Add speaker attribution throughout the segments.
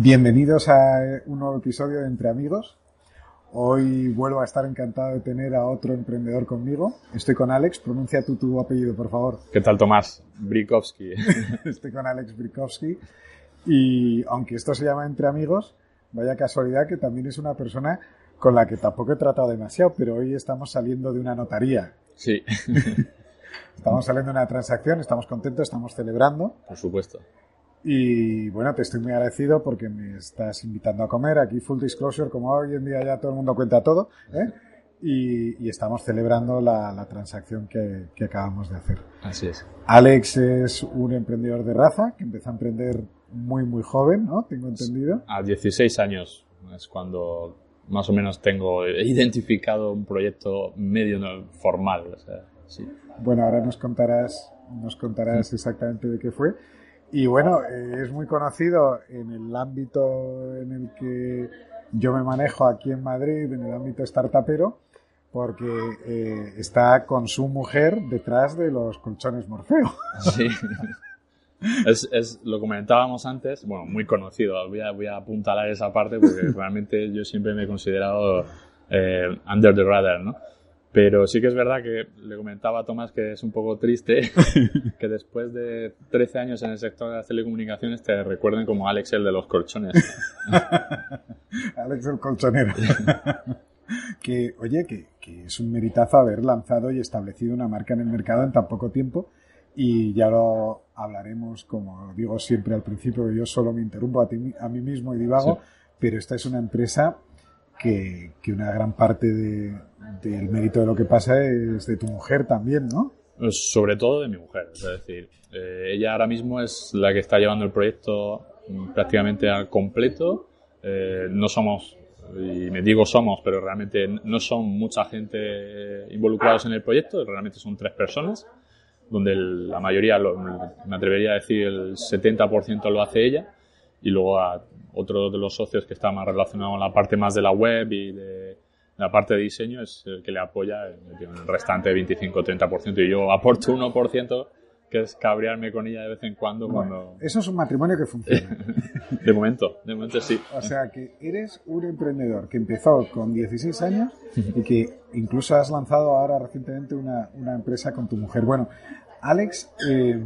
Speaker 1: Bienvenidos a un nuevo episodio de Entre Amigos. Hoy vuelvo a estar encantado de tener a otro emprendedor conmigo. Estoy con Alex. Pronuncia tú tu apellido, por favor.
Speaker 2: ¿Qué tal, Tomás? Brikovsky.
Speaker 1: Estoy con Alex Brikovsky. Y aunque esto se llama Entre Amigos, vaya casualidad que también es una persona con la que tampoco he tratado demasiado, pero hoy estamos saliendo de una notaría.
Speaker 2: Sí.
Speaker 1: Estamos saliendo de una transacción, estamos contentos, estamos celebrando.
Speaker 2: Por supuesto.
Speaker 1: Y bueno, te estoy muy agradecido porque me estás invitando a comer. Aquí Full Disclosure, como hoy en día ya todo el mundo cuenta todo. ¿eh? Y, estamos celebrando la, transacción que, acabamos de hacer.
Speaker 2: Así es.
Speaker 1: Alex es un emprendedor de raza que empezó a emprender muy, muy joven, ¿no? Tengo entendido.
Speaker 2: A 16 años es cuando más o menos tengo identificado un proyecto medio formal.
Speaker 1: Bueno, ahora nos contarás, nos contarás exactamente de qué fue. Y bueno, es muy conocido en el ámbito en el que yo me manejo aquí en Madrid, en el ámbito startupero, porque eh, está con su mujer detrás de los colchones Morfeo.
Speaker 2: Sí. Es, es, lo comentábamos antes, bueno, muy conocido. Voy a, voy a apuntalar esa parte porque realmente yo siempre me he considerado eh, under the radar, ¿no? Pero sí que es verdad que le comentaba a Tomás que es un poco triste que después de 13 años en el sector de las telecomunicaciones te recuerden como Alex el de los colchones.
Speaker 1: Alex el colchonero. que, oye, que, que, es un meritazo haber lanzado y establecido una marca en el mercado en tan poco tiempo. Y ya lo hablaremos, como digo siempre al principio, que yo solo me interrumpo a, ti, a mí mismo y divago, pero esta es una empresa que, una gran parte del mérito de lo que pasa es de tu mujer también, ¿no?
Speaker 2: Pues sobre todo de mi mujer, es decir, eh, ella ahora mismo es la que está llevando el proyecto prácticamente al completo. Eh, no somos, y me digo somos, pero realmente no son mucha gente involucrados en el proyecto, realmente son tres personas, donde la mayoría, me atrevería a decir el 70% lo hace ella, y luego a otro de los socios que está más relacionado con la parte más de la web y de la parte de diseño es el que le apoya el restante 25-30% y yo aporto 1% que es cabrearme con ella de vez en cuando cuando...
Speaker 1: Eso es un matrimonio que funciona.
Speaker 2: de momento, de momento sí.
Speaker 1: O sea que eres un emprendedor que empezó con 16 años y que incluso has lanzado ahora recientemente una, una empresa con tu mujer. Bueno, Alex, eh,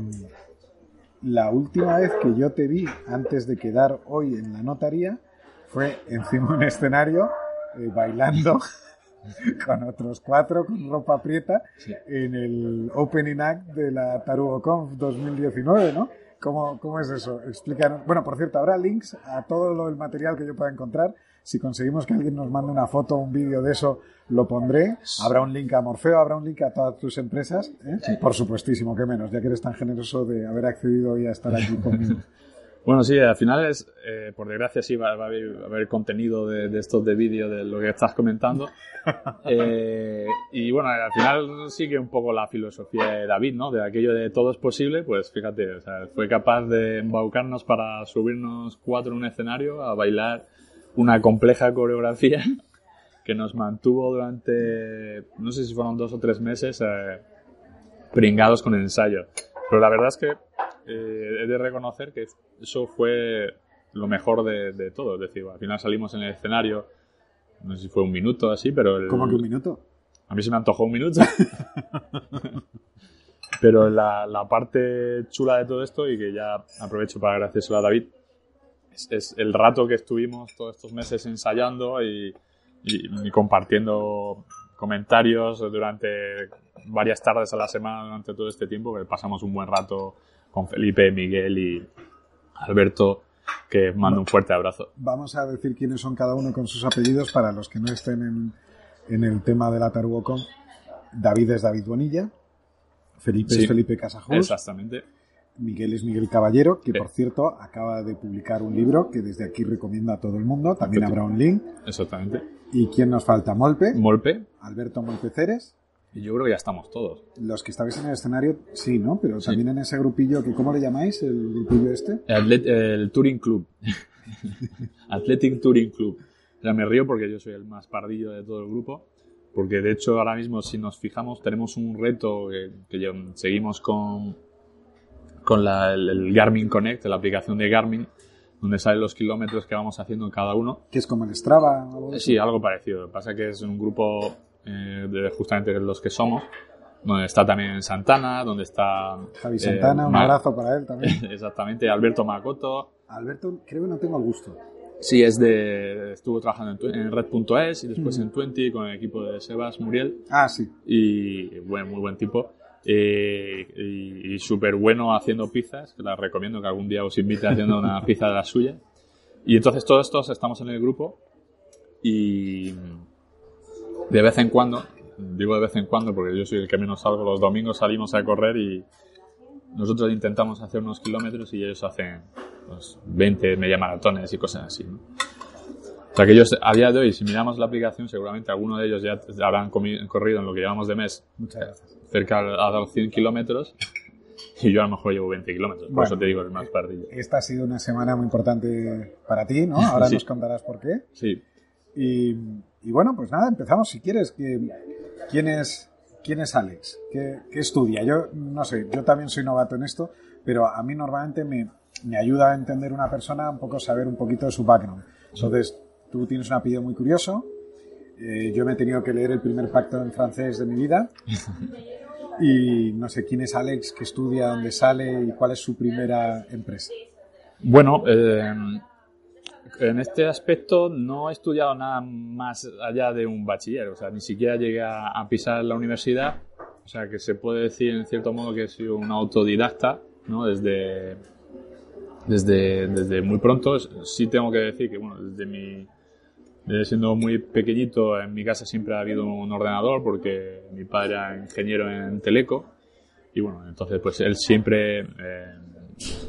Speaker 1: la última vez que yo te vi antes de quedar hoy en la notaría fue encima de un escenario eh, bailando con otros cuatro con ropa prieta en el Opening Act de la TarugoConf 2019, ¿no? ¿Cómo, ¿Cómo es eso? Explícanos. Bueno, por cierto, habrá links a todo el material que yo pueda encontrar si conseguimos que alguien nos mande una foto o un vídeo de eso, lo pondré. Habrá un link a Morfeo, habrá un link a todas tus empresas. ¿eh? Por supuestísimo, que menos, ya que eres tan generoso de haber accedido hoy a estar aquí conmigo.
Speaker 2: Bueno, sí, al final es, eh, por desgracia, sí va, a, haber, contenido de, estos de vídeo de lo que estás comentando. Eh, y bueno, al final sigue un poco la filosofía de David, ¿no? De aquello de todo es posible, pues fíjate, o sea, fue capaz de embaucarnos para subirnos cuatro en un escenario a bailar una compleja coreografía que nos mantuvo durante, no sé si fueron dos o tres meses, eh, pringados con el ensayo. Pero la verdad es que eh, he de reconocer que eso fue lo mejor de, todo. Es decir, al final salimos en el escenario, no sé si fue un minuto así, pero... El,
Speaker 1: ¿Cómo que un minuto?
Speaker 2: A mí se me antojó un minuto. pero la, la, parte chula de todo esto, y que ya aprovecho para agradecerlo a David, es, el rato que estuvimos todos estos meses ensayando y, compartiendo comentarios durante varias tardes a la semana durante todo este tiempo, que pasamos un buen rato con Felipe, Miguel y Alberto, que mando un fuerte abrazo.
Speaker 1: Vamos a decir quiénes son cada uno con sus apellidos para los que no estén en, el tema de la Tarugocon. David es David Bonilla, Felipe es Felipe Casajos.
Speaker 2: Exactamente.
Speaker 1: Miguel es Miguel Caballero, que por cierto acaba de publicar un libro que desde aquí recomiendo a todo el mundo. También habrá un link.
Speaker 2: Exactamente.
Speaker 1: ¿Y quién nos falta? Molpe.
Speaker 2: Molpe.
Speaker 1: Alberto Molpe Ceres.
Speaker 2: Y yo creo que ya estamos todos.
Speaker 1: Los que estabais en el escenario, sí, ¿no? Pero también en ese grupillo, que ¿cómo le llamáis el grupillo este?
Speaker 2: El, Touring Club. Athletic Touring Club. Ya me río porque yo soy el más pardillo de todo el grupo. Porque de hecho ahora mismo, si nos fijamos, tenemos un reto que seguimos con con la, el, Garmin Connect, la aplicación de Garmin, donde salen los kilómetros que vamos haciendo cada uno.
Speaker 1: Que es como el Strava. algo
Speaker 2: Eh,
Speaker 1: así?
Speaker 2: Sí, algo parecido. Lo que pasa es que es un grupo eh, de justamente los que somos, donde está también Santana, donde está...
Speaker 1: Javi
Speaker 2: eh,
Speaker 1: Santana, un
Speaker 2: Ma-
Speaker 1: abrazo para él también.
Speaker 2: Exactamente, Alberto Macoto.
Speaker 1: Alberto, creo que no tengo el gusto.
Speaker 2: Sí, es de... Estuvo trabajando en, en Red.es y después en Twenty con el equipo de Sebas Muriel.
Speaker 1: Ah, sí.
Speaker 2: y buen, muy buen tipo. Eh, y y súper bueno haciendo pizzas, que las recomiendo que algún día os invite haciendo una pizza de la suya. Y entonces todos estos estamos en el grupo y de vez en cuando, digo de vez en cuando porque yo soy el que menos salgo, los domingos salimos a correr y nosotros intentamos hacer unos kilómetros y ellos hacen pues, 20 media maratones y cosas así. ¿no? O sea que ellos, a día de hoy, si miramos la aplicación, seguramente alguno de ellos ya habrán corrido en lo que llevamos de mes
Speaker 1: Muchas gracias.
Speaker 2: cerca a los 100 kilómetros y yo a lo mejor llevo 20 kilómetros. Por
Speaker 1: Bueno.
Speaker 2: eso te digo, el más pardillo.
Speaker 1: Esta ha sido una semana muy importante para ti, ¿no? Ahora
Speaker 2: Sí.
Speaker 1: nos contarás por qué.
Speaker 2: Sí.
Speaker 1: Y, y bueno, pues nada, empezamos si quieres. Que, ¿quién, es, ¿Quién es Alex? ¿Qué, qué estudia? Yo no sé, yo también soy novato en esto, pero a mí normalmente me, me ayuda a entender una persona un poco saber un poquito de su background. Entonces, tú tienes un apellido muy curioso. eh, yo me he tenido que leer el primer pacto en francés de mi vida. Y no sé quién es Alex, qué estudia, dónde sale y cuál es su primera empresa.
Speaker 2: Bueno, eh, en este aspecto no he estudiado nada más allá de un bachiller, o sea, ni siquiera llegué a, pisar la universidad, o sea, que se puede decir en cierto modo que he sido un autodidacta, ¿no? Desde, desde, desde muy pronto, sí tengo que decir que, bueno, desde mi, siendo muy pequeñito, en mi casa siempre ha habido un ordenador porque mi padre era ingeniero en Teleco y bueno, entonces pues él siempre eh,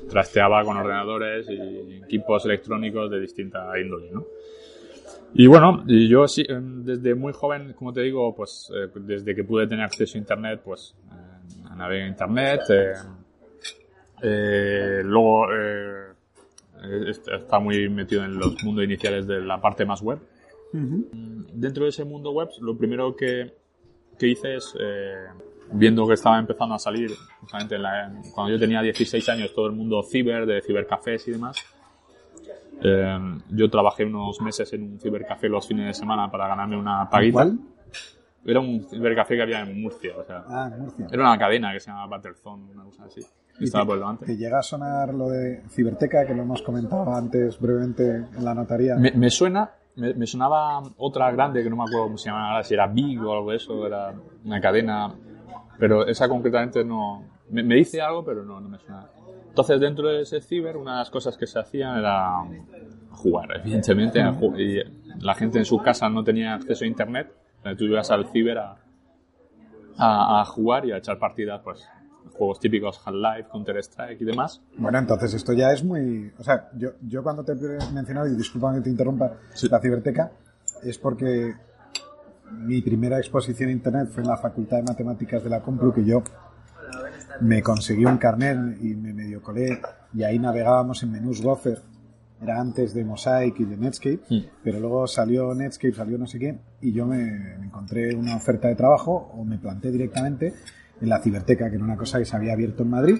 Speaker 2: trasteaba con ordenadores y equipos electrónicos de distinta índole, ¿no? Y bueno, yo sí, eh, desde muy joven, como te digo, pues eh, desde que pude tener acceso a internet, pues eh, navegué en internet, eh, luego está muy metido en los mundos iniciales de la parte más web. Dentro de ese mundo web, lo primero que, que hice es, eh, viendo que estaba empezando a salir, justamente en la- cuando yo tenía 16 años, todo el mundo ciber, de cibercafés y demás, eh, yo trabajé unos meses en un cibercafé los fines de semana para ganarme una paguita.
Speaker 1: ¿Cuál?
Speaker 2: Era un cibercafé que había en Murcia, o sea,
Speaker 1: Ah, en Murcia.
Speaker 2: era una cadena que se llamaba Battlezone, una cosa así. Que
Speaker 1: ¿Y
Speaker 2: Estaba por delante.
Speaker 1: ¿Te llega a sonar lo de Ciberteca, que lo hemos comentado antes brevemente en la notaría?
Speaker 2: Me, me suena, me, me sonaba otra grande que no me acuerdo cómo se llamaba, ahora, si era Big o algo de eso, era una cadena, pero esa concretamente no. Me, me dice algo, pero no, no me suena. Entonces, dentro de ese ciber, una de las cosas que se hacían era jugar, evidentemente. y la gente en su casa no tenía acceso a internet, entonces tú ibas al ciber a, a, a jugar y a echar partidas, pues, juegos típicos Half-Life, Counter-Strike y demás.
Speaker 1: Bueno, entonces esto ya es muy... O sea, yo, yo cuando te he mencionado, y disculpa que te interrumpa,
Speaker 2: Sí.
Speaker 1: la Ciberteca, es porque mi primera exposición a Internet fue en la Facultad de Matemáticas de la Complu, que yo me conseguí un carnet y me medio colé, y ahí navegábamos en menús Gopher. Era antes de Mosaic y de Netscape,
Speaker 2: Sí.
Speaker 1: pero luego salió Netscape, salió no sé qué, y yo me, me encontré una oferta de trabajo o me planté directamente en la Ciberteca, que era una cosa que se había abierto en Madrid,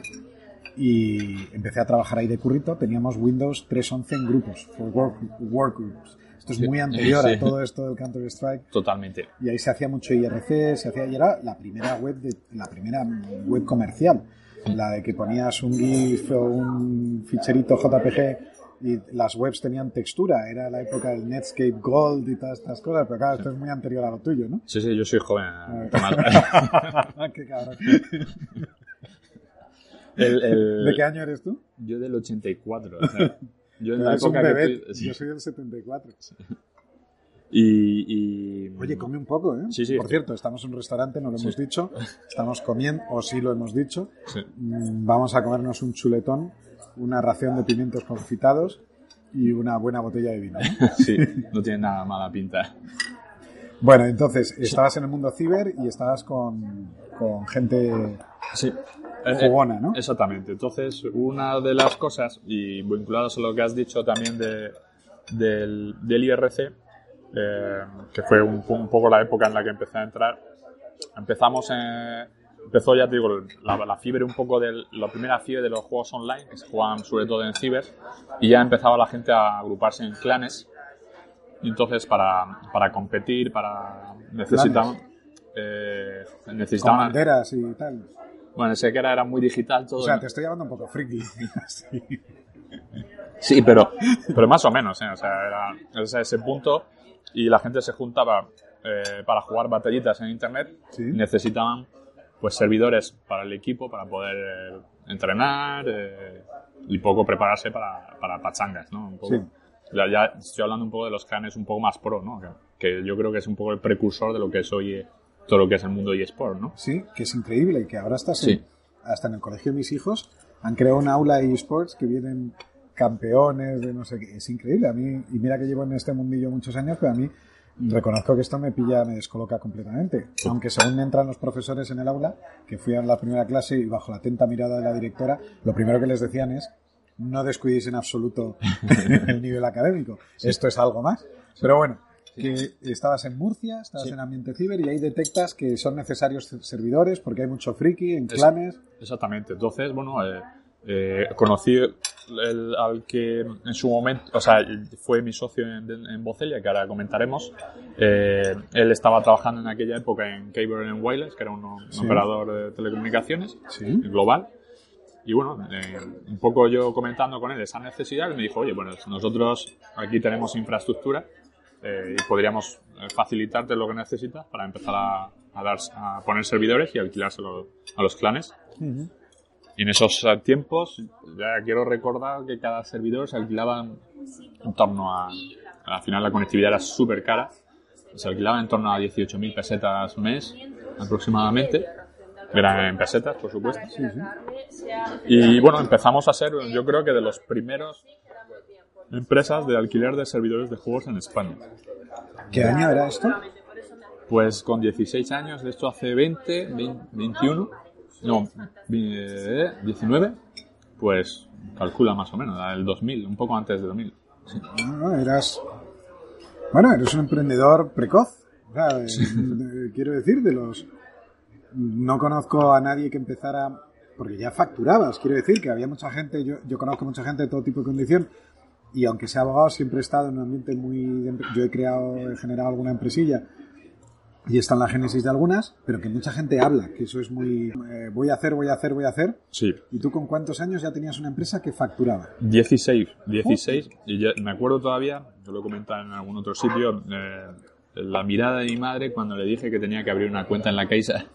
Speaker 1: y empecé a trabajar ahí de currito. Teníamos Windows 3.11 en grupos, for work, workgroups. Esto es muy anterior
Speaker 2: Sí.
Speaker 1: a todo esto del Counter-Strike.
Speaker 2: Totalmente.
Speaker 1: Y ahí se hacía mucho IRC, se hacía, y era la primera web, de, la primera web comercial. La de que ponías un GIF o un ficherito JPG y las webs tenían textura. Era la época del Netscape Gold y todas estas cosas, pero claro, esto es muy anterior a lo tuyo, ¿no?
Speaker 2: Sí, sí, yo soy joven. Tomás.
Speaker 1: Qué cabrón.
Speaker 2: El- el-
Speaker 1: ¿De qué año eres tú?
Speaker 2: Yo del 84. o sea, yo en la
Speaker 1: un
Speaker 2: época que sí.
Speaker 1: Yo soy del 74.
Speaker 2: y, y-
Speaker 1: Oye, come un poco, ¿eh?
Speaker 2: Sí, sí.
Speaker 1: Por cierto, estamos en un restaurante, no lo hemos dicho. Estamos comiendo, o sí lo hemos dicho.
Speaker 2: Sí.
Speaker 1: Mm, Vamos a comernos un chuletón, una ración de pimientos confitados y una buena botella de vino. ¿no?
Speaker 2: Sí, no tiene nada mala pinta.
Speaker 1: Bueno, entonces, estabas en el mundo ciber y estabas con, con gente
Speaker 2: Sí.
Speaker 1: jugona, ¿no?
Speaker 2: Exactamente. Entonces, una de las cosas, y vinculados a lo que has dicho también de, del, del IRC, eh, que fue un, un poco la época en la que empecé a entrar, empezamos en, empezó, ya te digo, la, la fiebre un poco de la primera fiebre de los juegos online, que se jugaban sobre todo en ciber, y ya empezaba la gente a agruparse en clanes. Y entonces, para, para competir, para necesitaban, eh,
Speaker 1: Con
Speaker 2: necesitaban
Speaker 1: banderas y tal.
Speaker 2: bueno, ese que era, era muy digital todo.
Speaker 1: O sea, te estoy llamando un poco friki. Sí.
Speaker 2: Sí, pero, pero más o menos, ¿eh? O sea, era ese, ese punto y la gente se juntaba eh, para jugar batallitas en internet.
Speaker 1: Sí.
Speaker 2: Necesitaban pues servidores para el equipo para poder eh, entrenar eh, y poco prepararse para, para pachangas, ¿no? Un poco.
Speaker 1: Sí.
Speaker 2: Ya, ya estoy hablando un poco de los clanes un poco más pro, ¿no? Que, que yo creo que es un poco el precursor de lo que es hoy eh, todo lo que es el mundo eSport, ¿no?
Speaker 1: Sí, que es increíble y que ahora estás
Speaker 2: Sí.
Speaker 1: en- hasta en el colegio de mis hijos han creado un aula de esports que vienen campeones de no sé qué. Es increíble. A mí, y mira que llevo en este mundillo muchos años, pero a mí reconozco que esto me pilla, me descoloca completamente. Aunque según entran los profesores en el aula, que fui a la primera clase y bajo la atenta mirada de la directora, lo primero que les decían es no descuidéis en absoluto el nivel académico. Esto es algo más. Pero bueno, que estabas en Murcia, estabas
Speaker 2: Sí.
Speaker 1: en ambiente ciber y ahí detectas que son necesarios servidores porque hay mucho friki en
Speaker 2: Es-
Speaker 1: clanes.
Speaker 2: Exactamente. Entonces, bueno, eh, eh, conocí el- al que en su momento, o sea, fue mi socio en, en Bocelia, que ahora comentaremos. Eh, él estaba trabajando en aquella época en Cable and Wireless, que era un, un
Speaker 1: Sí.
Speaker 2: operador de telecomunicaciones
Speaker 1: Sí.
Speaker 2: global. Y bueno, eh, un poco yo comentando con él esa necesidad, él me dijo, oye, bueno, nosotros aquí tenemos infraestructura eh, y podríamos eh, facilitarte lo que necesitas para empezar a, a dar, a poner servidores y alquilárselo a los clanes.
Speaker 1: Ujú.
Speaker 2: Y en esos tiempos, ya quiero recordar que cada servidor se alquilaba en torno a. Al final la conectividad era súper cara. Se alquilaba en torno a 18.000 pesetas mes aproximadamente. Eran en pesetas, por supuesto. Y bueno, empezamos a ser, yo creo que de los primeros empresas de alquiler de servidores de juegos en España.
Speaker 1: ¿Qué año era esto?
Speaker 2: Pues con 16 años, de esto hace 20, 20, 21, no, eh, 19, pues calcula más o menos, el 2000, un poco antes de 2000. Sí.
Speaker 1: No, no, eras. Bueno, eres un emprendedor precoz. O sea, eh, eh, quiero decir, de los. No conozco a nadie que empezara. Porque ya facturabas, quiero decir que había mucha gente. Yo, yo conozco mucha gente de todo tipo de condición. Y aunque sea abogado, siempre he estado en un ambiente muy. Yo he creado, he generado alguna empresilla. Y está en la génesis de algunas, pero que mucha gente habla, que eso es muy. eh, voy a hacer, voy a hacer, voy a hacer.
Speaker 2: Sí,
Speaker 1: ¿Y tú con cuántos años ya tenías una empresa que facturaba?
Speaker 2: 16, 16, y ya- me acuerdo todavía, yo lo he comentado en algún otro sitio, eh, la mirada de mi madre cuando le dije que tenía que abrir una cuenta en la Caixa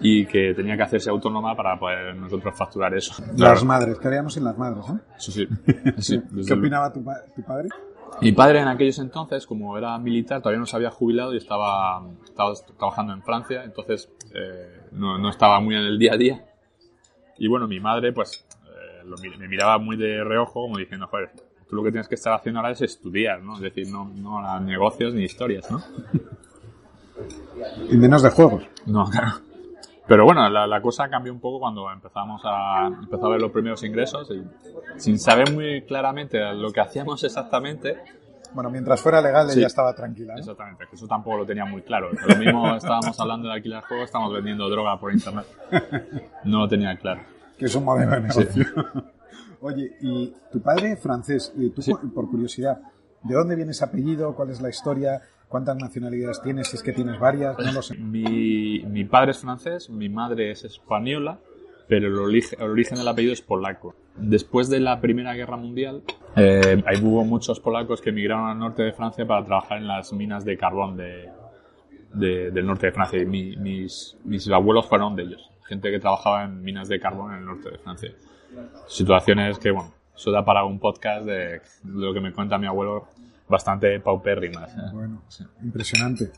Speaker 2: y que tenía que hacerse autónoma para poder nosotros facturar eso.
Speaker 1: Las
Speaker 2: Claro,
Speaker 1: madres, creíamos en las madres, ¿eh?
Speaker 2: sí, sí,
Speaker 1: ¿Qué
Speaker 2: el-
Speaker 1: opinaba tu, pa- tu padre?
Speaker 2: Mi padre en aquellos entonces, como era militar, todavía no se había jubilado y estaba, estaba trabajando en Francia, entonces eh, no, no estaba muy en el día a día. Y bueno, mi madre pues eh, lo me miraba muy de reojo como diciendo, joder, tú lo que tienes que estar haciendo ahora es estudiar, ¿no? Es decir, no, no a negocios ni historias, ¿no?
Speaker 1: Y menos de juegos.
Speaker 2: No, claro. Pero bueno, la, la cosa cambió un poco cuando empezamos a, empezó a ver los primeros ingresos y sin saber muy claramente lo que hacíamos exactamente,
Speaker 1: Bueno, mientras fuera legal,
Speaker 2: Sí.
Speaker 1: ella estaba tranquila. ¿no?
Speaker 2: Exactamente, que eso tampoco lo tenía muy claro. Lo mismo estábamos hablando de alquilar juegos, estamos vendiendo droga por internet. No lo tenía claro.
Speaker 1: Que es un modelo de negocio. Oye, y tu padre francés, y tú,
Speaker 2: Sí.
Speaker 1: por curiosidad, ¿de dónde viene ese apellido? ¿Cuál es la historia? ¿Cuántas nacionalidades tienes? Si es que tienes varias, no lo sé.
Speaker 2: Mi, mi padre es francés, mi madre es española, pero el origen, el origen del apellido es polaco. Después de la Primera Guerra Mundial, eh, ahí hubo muchos polacos que emigraron al norte de Francia para trabajar en las minas de carbón de, de- del norte de Francia. Y mi- mis, mis abuelos fueron de ellos, gente que trabajaba en minas de carbón en el norte de Francia. Situaciones que, bueno, eso da para un podcast de lo que me cuenta mi abuelo, bastante paupérrimas.
Speaker 1: Bueno, impresionante.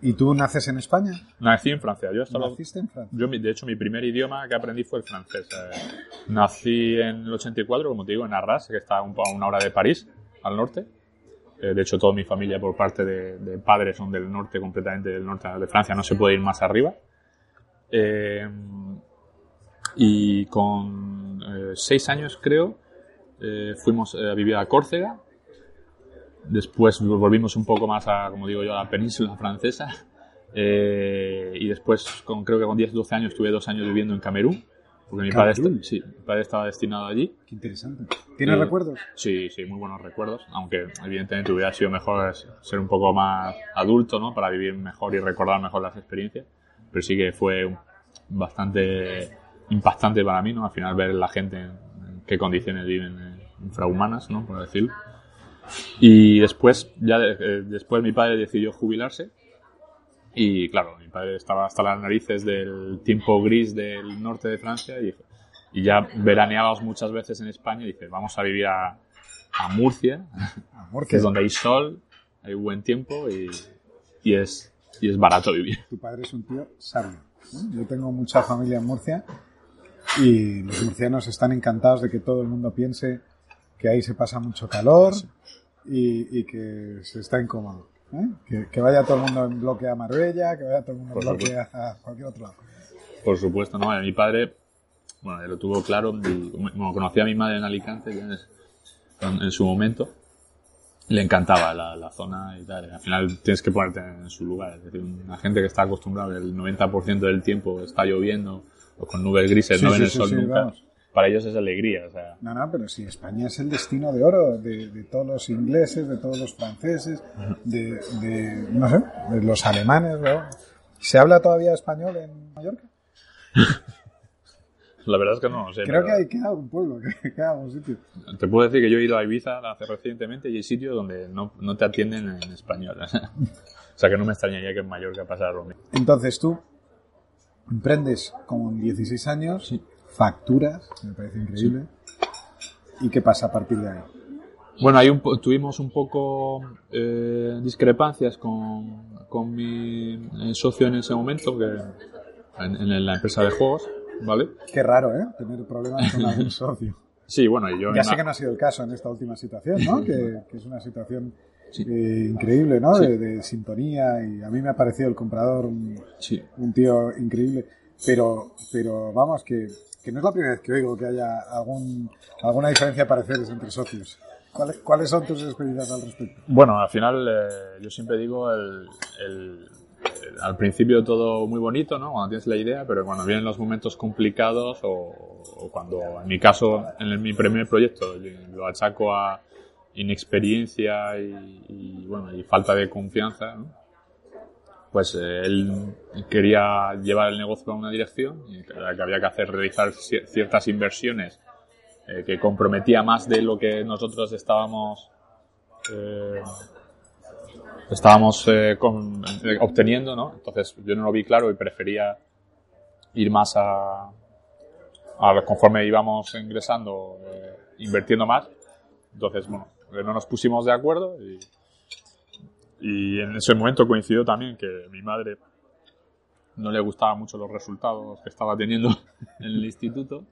Speaker 1: ¿Y tú naces en España?
Speaker 2: Nací en Francia, yo hasta
Speaker 1: ¿Naciste en Francia?
Speaker 2: Yo, de hecho, mi primer idioma que aprendí fue el francés. Eh, nací en el 84, como te digo, en Arras, que está a una hora de París, al norte. Eh, de hecho, toda mi familia por parte de, de padres son del norte, completamente del norte de Francia, no se puede ir más arriba. Eh, y con eh, seis años, creo, eh, fuimos eh, a vivir a Córcega. Después volvimos un poco más a, como digo yo, a la península francesa. Eh, y después, con, creo que con 10, 12 años, estuve dos años viviendo en Camerún. Porque mi padre, esta- sí, mi padre estaba destinado allí.
Speaker 1: Qué interesante. ¿Tienes
Speaker 2: Eh,
Speaker 1: recuerdos?
Speaker 2: Sí, sí, muy buenos recuerdos. Aunque evidentemente hubiera sido mejor ser un poco más adulto, ¿no? Para vivir mejor y recordar mejor las experiencias. Pero sí que fue bastante impactante para mí, ¿no? Al final ver la gente en, en qué condiciones viven eh, infrahumanas, ¿no? Por decirlo. Y después, ya eh, después mi padre decidió jubilarse. Y claro, mi padre estaba hasta las narices del tiempo gris del norte de Francia y, y ya veraneábamos muchas veces en España y dice, vamos a vivir a, a Murcia,
Speaker 1: Amor,
Speaker 2: que
Speaker 1: que
Speaker 2: es donde hay sol, hay buen tiempo y, y es, y es barato vivir.
Speaker 1: tu padre es un tío sabio. ¿no? Yo tengo mucha familia en Murcia y los murcianos están encantados de que todo el mundo piense que ahí se pasa mucho calor y, y que se está incómodo. ¿eh? Que, que vaya todo el mundo en bloque a Marbella, que vaya todo el mundo en bloque a cualquier otro lado.
Speaker 2: Por supuesto, ¿no? Mi padre, bueno, lo tuvo claro, y, bueno, conocía a mi madre en Alicante en, en su momento. Le encantaba la, la zona y tal. Al final tienes que ponerte en su lugar. Es decir, una gente que está acostumbrada, el 90% del tiempo está lloviendo o con nubes grises,
Speaker 1: Sí,
Speaker 2: no ven
Speaker 1: sí,
Speaker 2: el sol
Speaker 1: sí,
Speaker 2: nunca.
Speaker 1: vamos.
Speaker 2: Para ellos es alegría, o sea,
Speaker 1: No, no, pero sí, España es el destino de oro de, de todos los ingleses, de todos los franceses, de, de, no sé, de los alemanes. ¿no? ¿Se habla todavía español en Mallorca?
Speaker 2: la verdad es que no lo sé.
Speaker 1: Creo
Speaker 2: pero
Speaker 1: que hay queda un pueblo, que queda un sitio.
Speaker 2: Te puedo decir que yo he ido a Ibiza hace recientemente y hay sitios donde no, no te atienden en español. o sea, que no me extrañaría que en Mallorca pasara lo mismo.
Speaker 1: Entonces tú emprendes con 16 años, facturas, me parece increíble. ¿Y qué pasa a partir de ahí?
Speaker 2: Bueno, ahí un tuvimos un poco eh, discrepancias con, con mi eh, socio en ese momento, que en, en la empresa de juegos, ¿vale?
Speaker 1: Qué raro, ¿eh? Tener problemas con algún socio.
Speaker 2: Sí, bueno, y yo...
Speaker 1: Ya sé
Speaker 2: la-
Speaker 1: que no ha sido el caso en esta última situación, ¿no? Que, que es una situación
Speaker 2: Sí.
Speaker 1: eh, increíble, ¿no?
Speaker 2: Sí.
Speaker 1: De, de sintonía y a mí me ha parecido el comprador un,
Speaker 2: Sí,
Speaker 1: un tío increíble. Pero, pero vamos, que, que no es la primera vez que oigo que haya algún, alguna diferencia de pareceres entre socios. ¿Cuáles, ¿Cuáles son tus experiencias al respecto?
Speaker 2: Bueno, al final eh, yo siempre digo el, el- el- al principio todo muy bonito, ¿no? Cuando tienes la idea, pero cuando vienen los momentos complicados o, o cuando, en mi caso, en el- mi primer proyecto, lo achaco a inexperiencia y, y, bueno, y falta de confianza, ¿no? Pues eh, él quería llevar el negocio a una dirección y que había que hacer realizar cier- ciertas inversiones eh, que comprometía más de lo que nosotros estábamos eh, estábamos eh, eh, obteniendo, ¿no? Entonces yo no lo vi claro y prefería ir más a, a conforme íbamos ingresando, eh, invirtiendo más. Entonces, bueno, no nos pusimos de acuerdo y, y en ese momento coincidió también que mi madre no le gustaban mucho los resultados que estaba teniendo en el instituto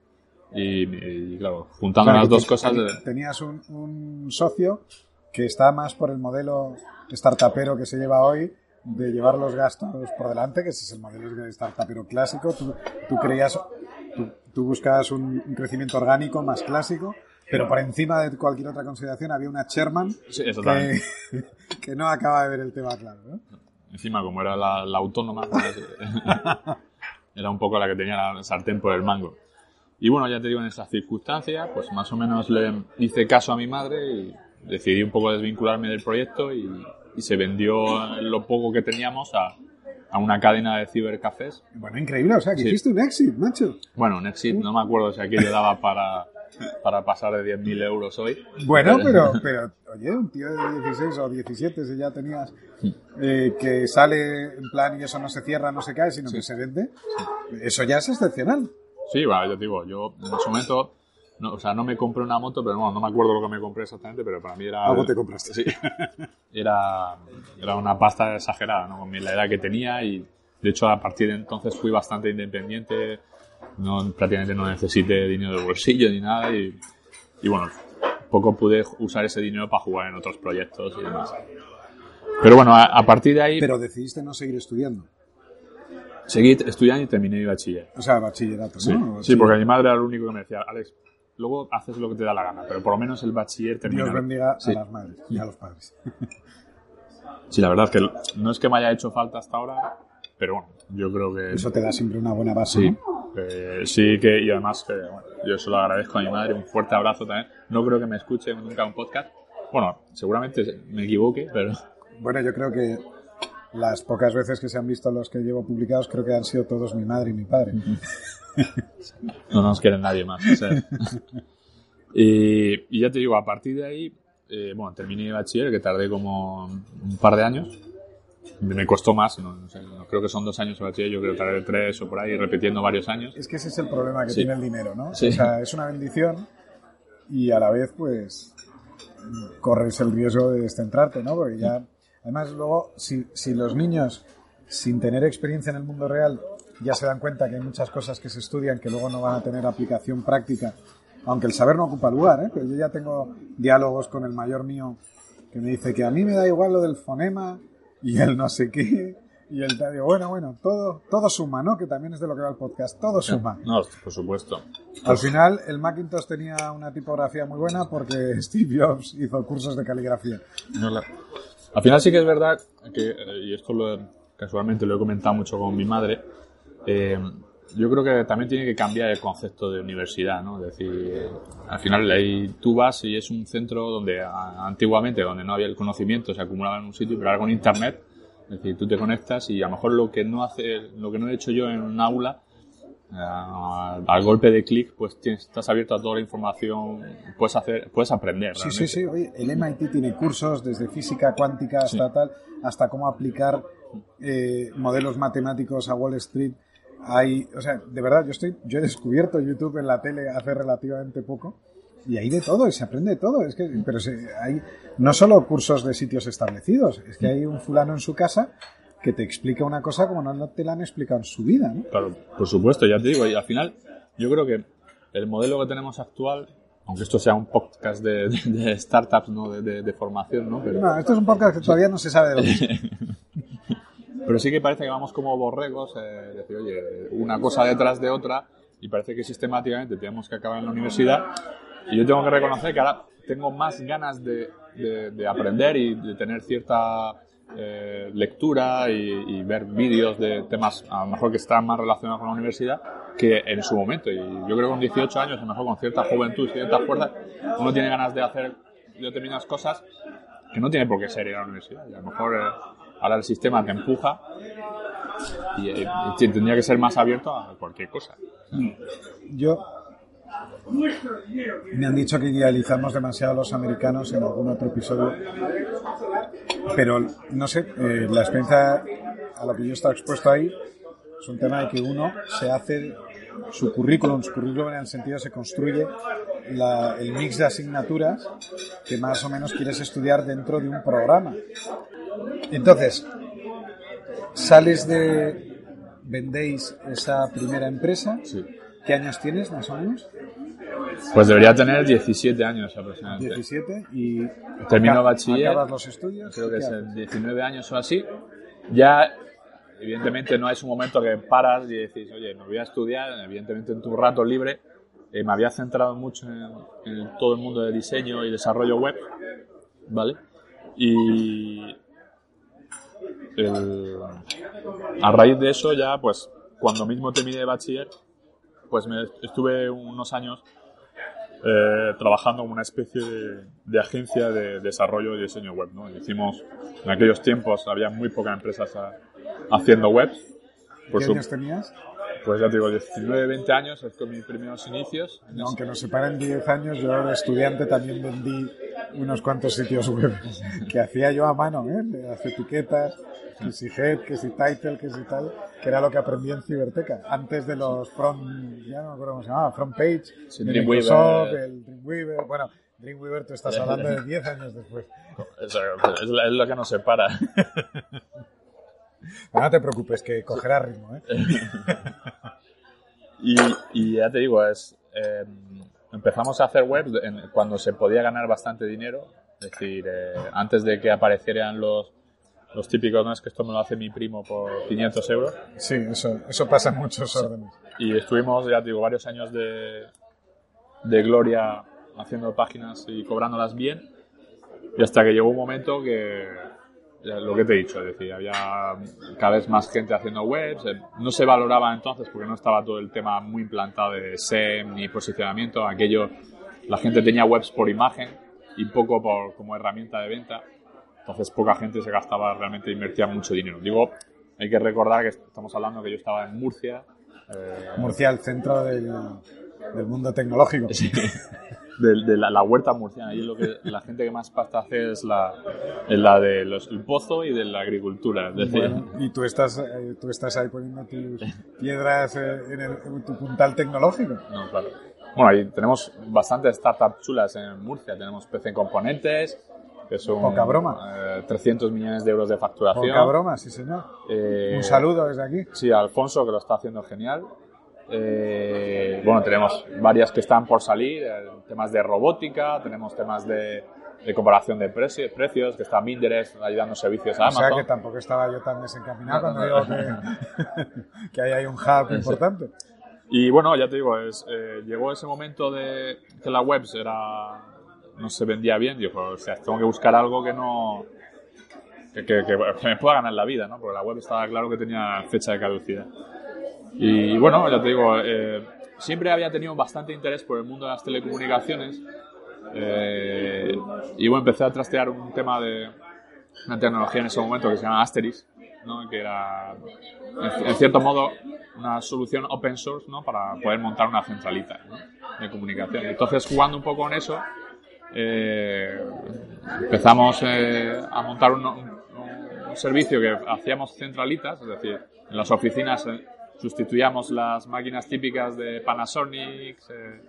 Speaker 2: y, y, claro, juntando
Speaker 1: Claro,
Speaker 2: las dos cosas...
Speaker 1: ten- Tenías un, un socio que está más por el modelo startupero que se lleva hoy de llevar los gastos por delante, que ese es el modelo de startupero clásico. Tú, tú creías, tú, tú buscabas un, un crecimiento orgánico más clásico, pero por encima de cualquier otra consideración había una chairman
Speaker 2: sí,
Speaker 1: que, que no acaba de ver el tema claro. ¿no?
Speaker 2: Encima, como era la, la autónoma, pues, era un poco la que tenía la sartén por el mango. Y bueno, ya te digo, en esas circunstancias, pues más o menos le hice caso a mi madre y decidí un poco desvincularme del proyecto y, y se vendió lo poco que teníamos a, a una cadena de cibercafés.
Speaker 1: Bueno, increíble, o sea, que
Speaker 2: Sí.
Speaker 1: hiciste un éxito, macho.
Speaker 2: Bueno, un exit, no me acuerdo si aquello daba para, para pasar de 10.000 euros hoy.
Speaker 1: Bueno, pero, pero, oye, un tío de 16 o 17, si ya tenías, eh, que sale en plan y eso no se cierra, no se cae, sino que se vende, eso ya es excepcional.
Speaker 2: Sí, bueno, yo te digo, yo en ese momento, no, o sea, no me compré una moto, pero no, no me acuerdo lo que me compré exactamente, pero para mí era...
Speaker 1: Algo te compraste.
Speaker 2: Sí. Era, era una pasta exagerada, ¿no? Con mi- la edad que tenía y, de hecho, a partir de entonces fui bastante independiente, no, prácticamente no necesité dinero de bolsillo ni nada y, y bueno, poco pude usar ese dinero para jugar en otros proyectos y demás. Pero bueno, a, a partir de ahí
Speaker 1: Pero decidiste no seguir estudiando.
Speaker 2: seguí estudiando y terminé mi bachiller.
Speaker 1: O sea, bachillerato,
Speaker 2: Sí, sí, porque mi madre era lo único que me decía, Alex, luego haces lo que te da la gana, pero por lo menos el bachiller termina.
Speaker 1: Dios bendiga
Speaker 2: Sí.
Speaker 1: a las madres y a los padres.
Speaker 2: Sí, la verdad es que no es que me haya hecho falta hasta ahora, pero bueno, yo creo que...
Speaker 1: Eso te da siempre una buena base,
Speaker 2: Sí,
Speaker 1: ¿no?
Speaker 2: eh, sí que, y además que bueno, yo se lo agradezco a mi madre, un fuerte abrazo también. No creo que me escuche nunca un podcast. Bueno, seguramente me equivoque, pero
Speaker 1: Bueno, yo creo que las pocas veces que se han visto los que llevo publicados, creo que han sido todos mi madre y mi padre.
Speaker 2: no nos quiere nadie más. o sea. y, y ya te digo, a partir de ahí, eh, bueno, terminé bachiller, que tardé como un par de años. Me costó más, no, no sé, no creo que son dos años de bachiller, yo creo que tres o por ahí, repitiendo varios años.
Speaker 1: Es que ese es el problema que
Speaker 2: Sí.
Speaker 1: tiene el dinero, ¿no?
Speaker 2: Sí.
Speaker 1: O sea, es una bendición y a la vez, pues, corres el riesgo de descentrarte, ¿no? Porque ya, además, luego, si, si los niños, sin tener experiencia en el mundo real, ya se dan cuenta que hay muchas cosas que se estudian que luego no van a tener aplicación práctica, aunque el saber no ocupa lugar, ¿eh? Pero yo ya tengo diálogos con el mayor mío que me dice que a mí me da igual lo del fonema y el no sé qué. Y el bueno, bueno, todo, todo suma, ¿no? Que también es de lo que va el podcast, todo suma.
Speaker 2: No, por supuesto.
Speaker 1: Al final, el Macintosh tenía una tipografía muy buena porque Steve Jobs hizo cursos de caligrafía.
Speaker 2: No la- Al final sí que es verdad que, eh, y esto lo, casualmente lo he comentado mucho con mi madre, eh, yo creo que también tiene que cambiar el concepto de universidad, ¿no? Es decir, al final ahí tú vas y es un centro donde a- antiguamente, donde no había el conocimiento, se acumulaba en un sitio, pero ahora con internet, es decir, tú te conectas y a lo mejor lo que no hace, lo que no he hecho yo en un aula, eh, al golpe de clic, pues tienes- estás abierto a toda la información, puedes hacer, puedes aprender.
Speaker 1: Sí, sí, sí. Oye, el MIT tiene cursos desde física cuántica hasta
Speaker 2: Sí.
Speaker 1: tal, hasta cómo aplicar eh, modelos matemáticos a Wall Street. Hay, o sea, de verdad, yo estoy, yo he descubierto YouTube en la tele hace relativamente poco y hay de todo y se aprende de todo. Es que, pero se- hay no solo cursos de sitios establecidos, es que hay un fulano en su casa que te explica una cosa como no te la han explicado en su vida, ¿no?
Speaker 2: Claro, por supuesto, ya te digo, y al final yo creo que el modelo que tenemos actual, aunque esto sea un podcast de, de- de startups, ¿no? De, de- formación, ¿no? Pero,
Speaker 1: No, esto es un podcast que todavía no se sabe de lo que.
Speaker 2: pero sí que parece que vamos como borregos, eh, decir, oye, una cosa detrás de otra, y parece que sistemáticamente tenemos que acabar en la universidad, y yo tengo que reconocer que ahora tengo más ganas de, de- de aprender y de tener cierta eh, lectura y, y ver vídeos de temas a lo mejor que están más relacionados con la universidad que en su momento. Y yo creo que con 18 años, a lo mejor con cierta juventud, cierta fuerza, uno tiene ganas de hacer determinadas cosas que no tiene por qué ser ir a la universidad. Y a lo mejor eh, ahora el sistema te empuja y, eh, y tendría que ser más abierto a cualquier cosa.
Speaker 1: Yo me han dicho que idealizamos demasiado a los americanos en algún otro episodio, pero no sé, eh, la experiencia a lo que yo he estado expuesto ahí es un tema de que uno se hace su currículum, su currículum en el sentido se construye la- el mix de asignaturas que más o menos quieres estudiar dentro de un programa. Entonces, sales de, vendéis esa primera empresa,
Speaker 2: Sí.
Speaker 1: ¿Qué años tienes más o menos?
Speaker 2: Pues debería tener 17 años aproximadamente.
Speaker 1: 17 y
Speaker 2: Termino bachiller.
Speaker 1: acabas los estudios.
Speaker 2: creo que
Speaker 1: ¿qué
Speaker 2: es en 19 años o así, ya evidentemente no es un momento que paras y decís, oye, me voy a estudiar, evidentemente en tu rato libre, eh, me había centrado mucho en, en todo el mundo de diseño y desarrollo web, ¿vale? Y el- a raíz de eso ya, pues, cuando mismo terminé de bachiller, pues me estuve unos años eh, trabajando en una especie de, de agencia de desarrollo y diseño web. ¿no? Hicimos, en aquellos tiempos había muy pocas empresas a- haciendo webs. Por
Speaker 1: ¿Qué años tenías?
Speaker 2: Pues ya te digo, 19, 20 años, es con mis primeros inicios.
Speaker 1: Aunque nos separen 10 años, yo de estudiante también vendí unos cuantos sitios web que hacía yo a mano, ¿eh? De Las etiquetas, que si head, que si title, que si tal, que era lo que aprendí en Ciberteca, antes de los front, ya no me acuerdo cómo se llamaba, front page,
Speaker 2: Sí, Dreamweaver.
Speaker 1: Microsoft, el Dreamweaver, bueno, Dreamweaver tú estás hablando de 10 años después.
Speaker 2: Eso, es, la- es lo que nos separa.
Speaker 1: No te preocupes, que cogerá ritmo, ¿eh?
Speaker 2: Y, y ya te digo, es eh, empezamos a hacer webs en- cuando se podía ganar bastante dinero. Es decir, eh, antes de que aparecieran los, los típicos, no es que esto me lo hace mi primo por 500 euros.
Speaker 1: Sí, eso, eso pasa en muchos órdenes.
Speaker 2: Y estuvimos, ya te digo, varios años de, de gloria haciendo páginas y cobrándolas bien. Y hasta que llegó un momento que lo que te he dicho, es decir, había cada vez más gente haciendo webs, eh, no se valoraba entonces porque no estaba todo el tema muy implantado de SEM ni posicionamiento, aquello, la gente tenía webs por imagen y poco por, como herramienta de venta, entonces poca gente se gastaba realmente, invertía mucho dinero. Digo, hay que recordar que estamos hablando que yo estaba en Murcia.
Speaker 1: Eh, Murcia, el centro del, del mundo tecnológico.
Speaker 2: Sí de, la, huerta murciana. Y lo que la gente que más pasta hace es la, la del pozo y de la agricultura.
Speaker 1: y tú estás, eh, tú estás ahí poniendo tus piedras eh, en, tu puntal tecnológico.
Speaker 2: No, claro. Bueno, ahí tenemos bastantes startups chulas en Murcia. Tenemos PC en Componentes, que son
Speaker 1: Poca broma.
Speaker 2: 300 eh, millones de euros de facturación.
Speaker 1: Poca broma, sí señor. Un saludo desde aquí.
Speaker 2: Sí, Alfonso, que lo está haciendo genial. Eh, bueno, tenemos varias que están por salir, eh, temas de robótica, tenemos temas de, comparación de precios, precios, que está Minderes ayudando servicios a Amazon.
Speaker 1: O sea que tampoco estaba yo tan desencaminado cuando digo que, ahí hay un hub importante.
Speaker 2: Y bueno, ya te digo, es, eh, llegó ese momento de que la web era, no se vendía bien, digo, o sea, tengo que buscar algo que no... Que, que, me pueda ganar la vida, ¿no? Porque la web estaba claro que tenía fecha de caducidad. Y bueno, ya te digo, eh, siempre había tenido bastante interés por el mundo de las telecomunicaciones. Eh, y bueno, empecé a trastear un tema de una tecnología en ese momento que se llama Asterix, ¿no? que era, en, cierto modo, una solución open source ¿no? para poder montar una centralita de comunicación. Entonces, jugando un poco con eso, eh, empezamos a montar un, un, servicio que hacíamos centralitas, es decir, en las oficinas sustituíamos las máquinas típicas de Panasonic, eh,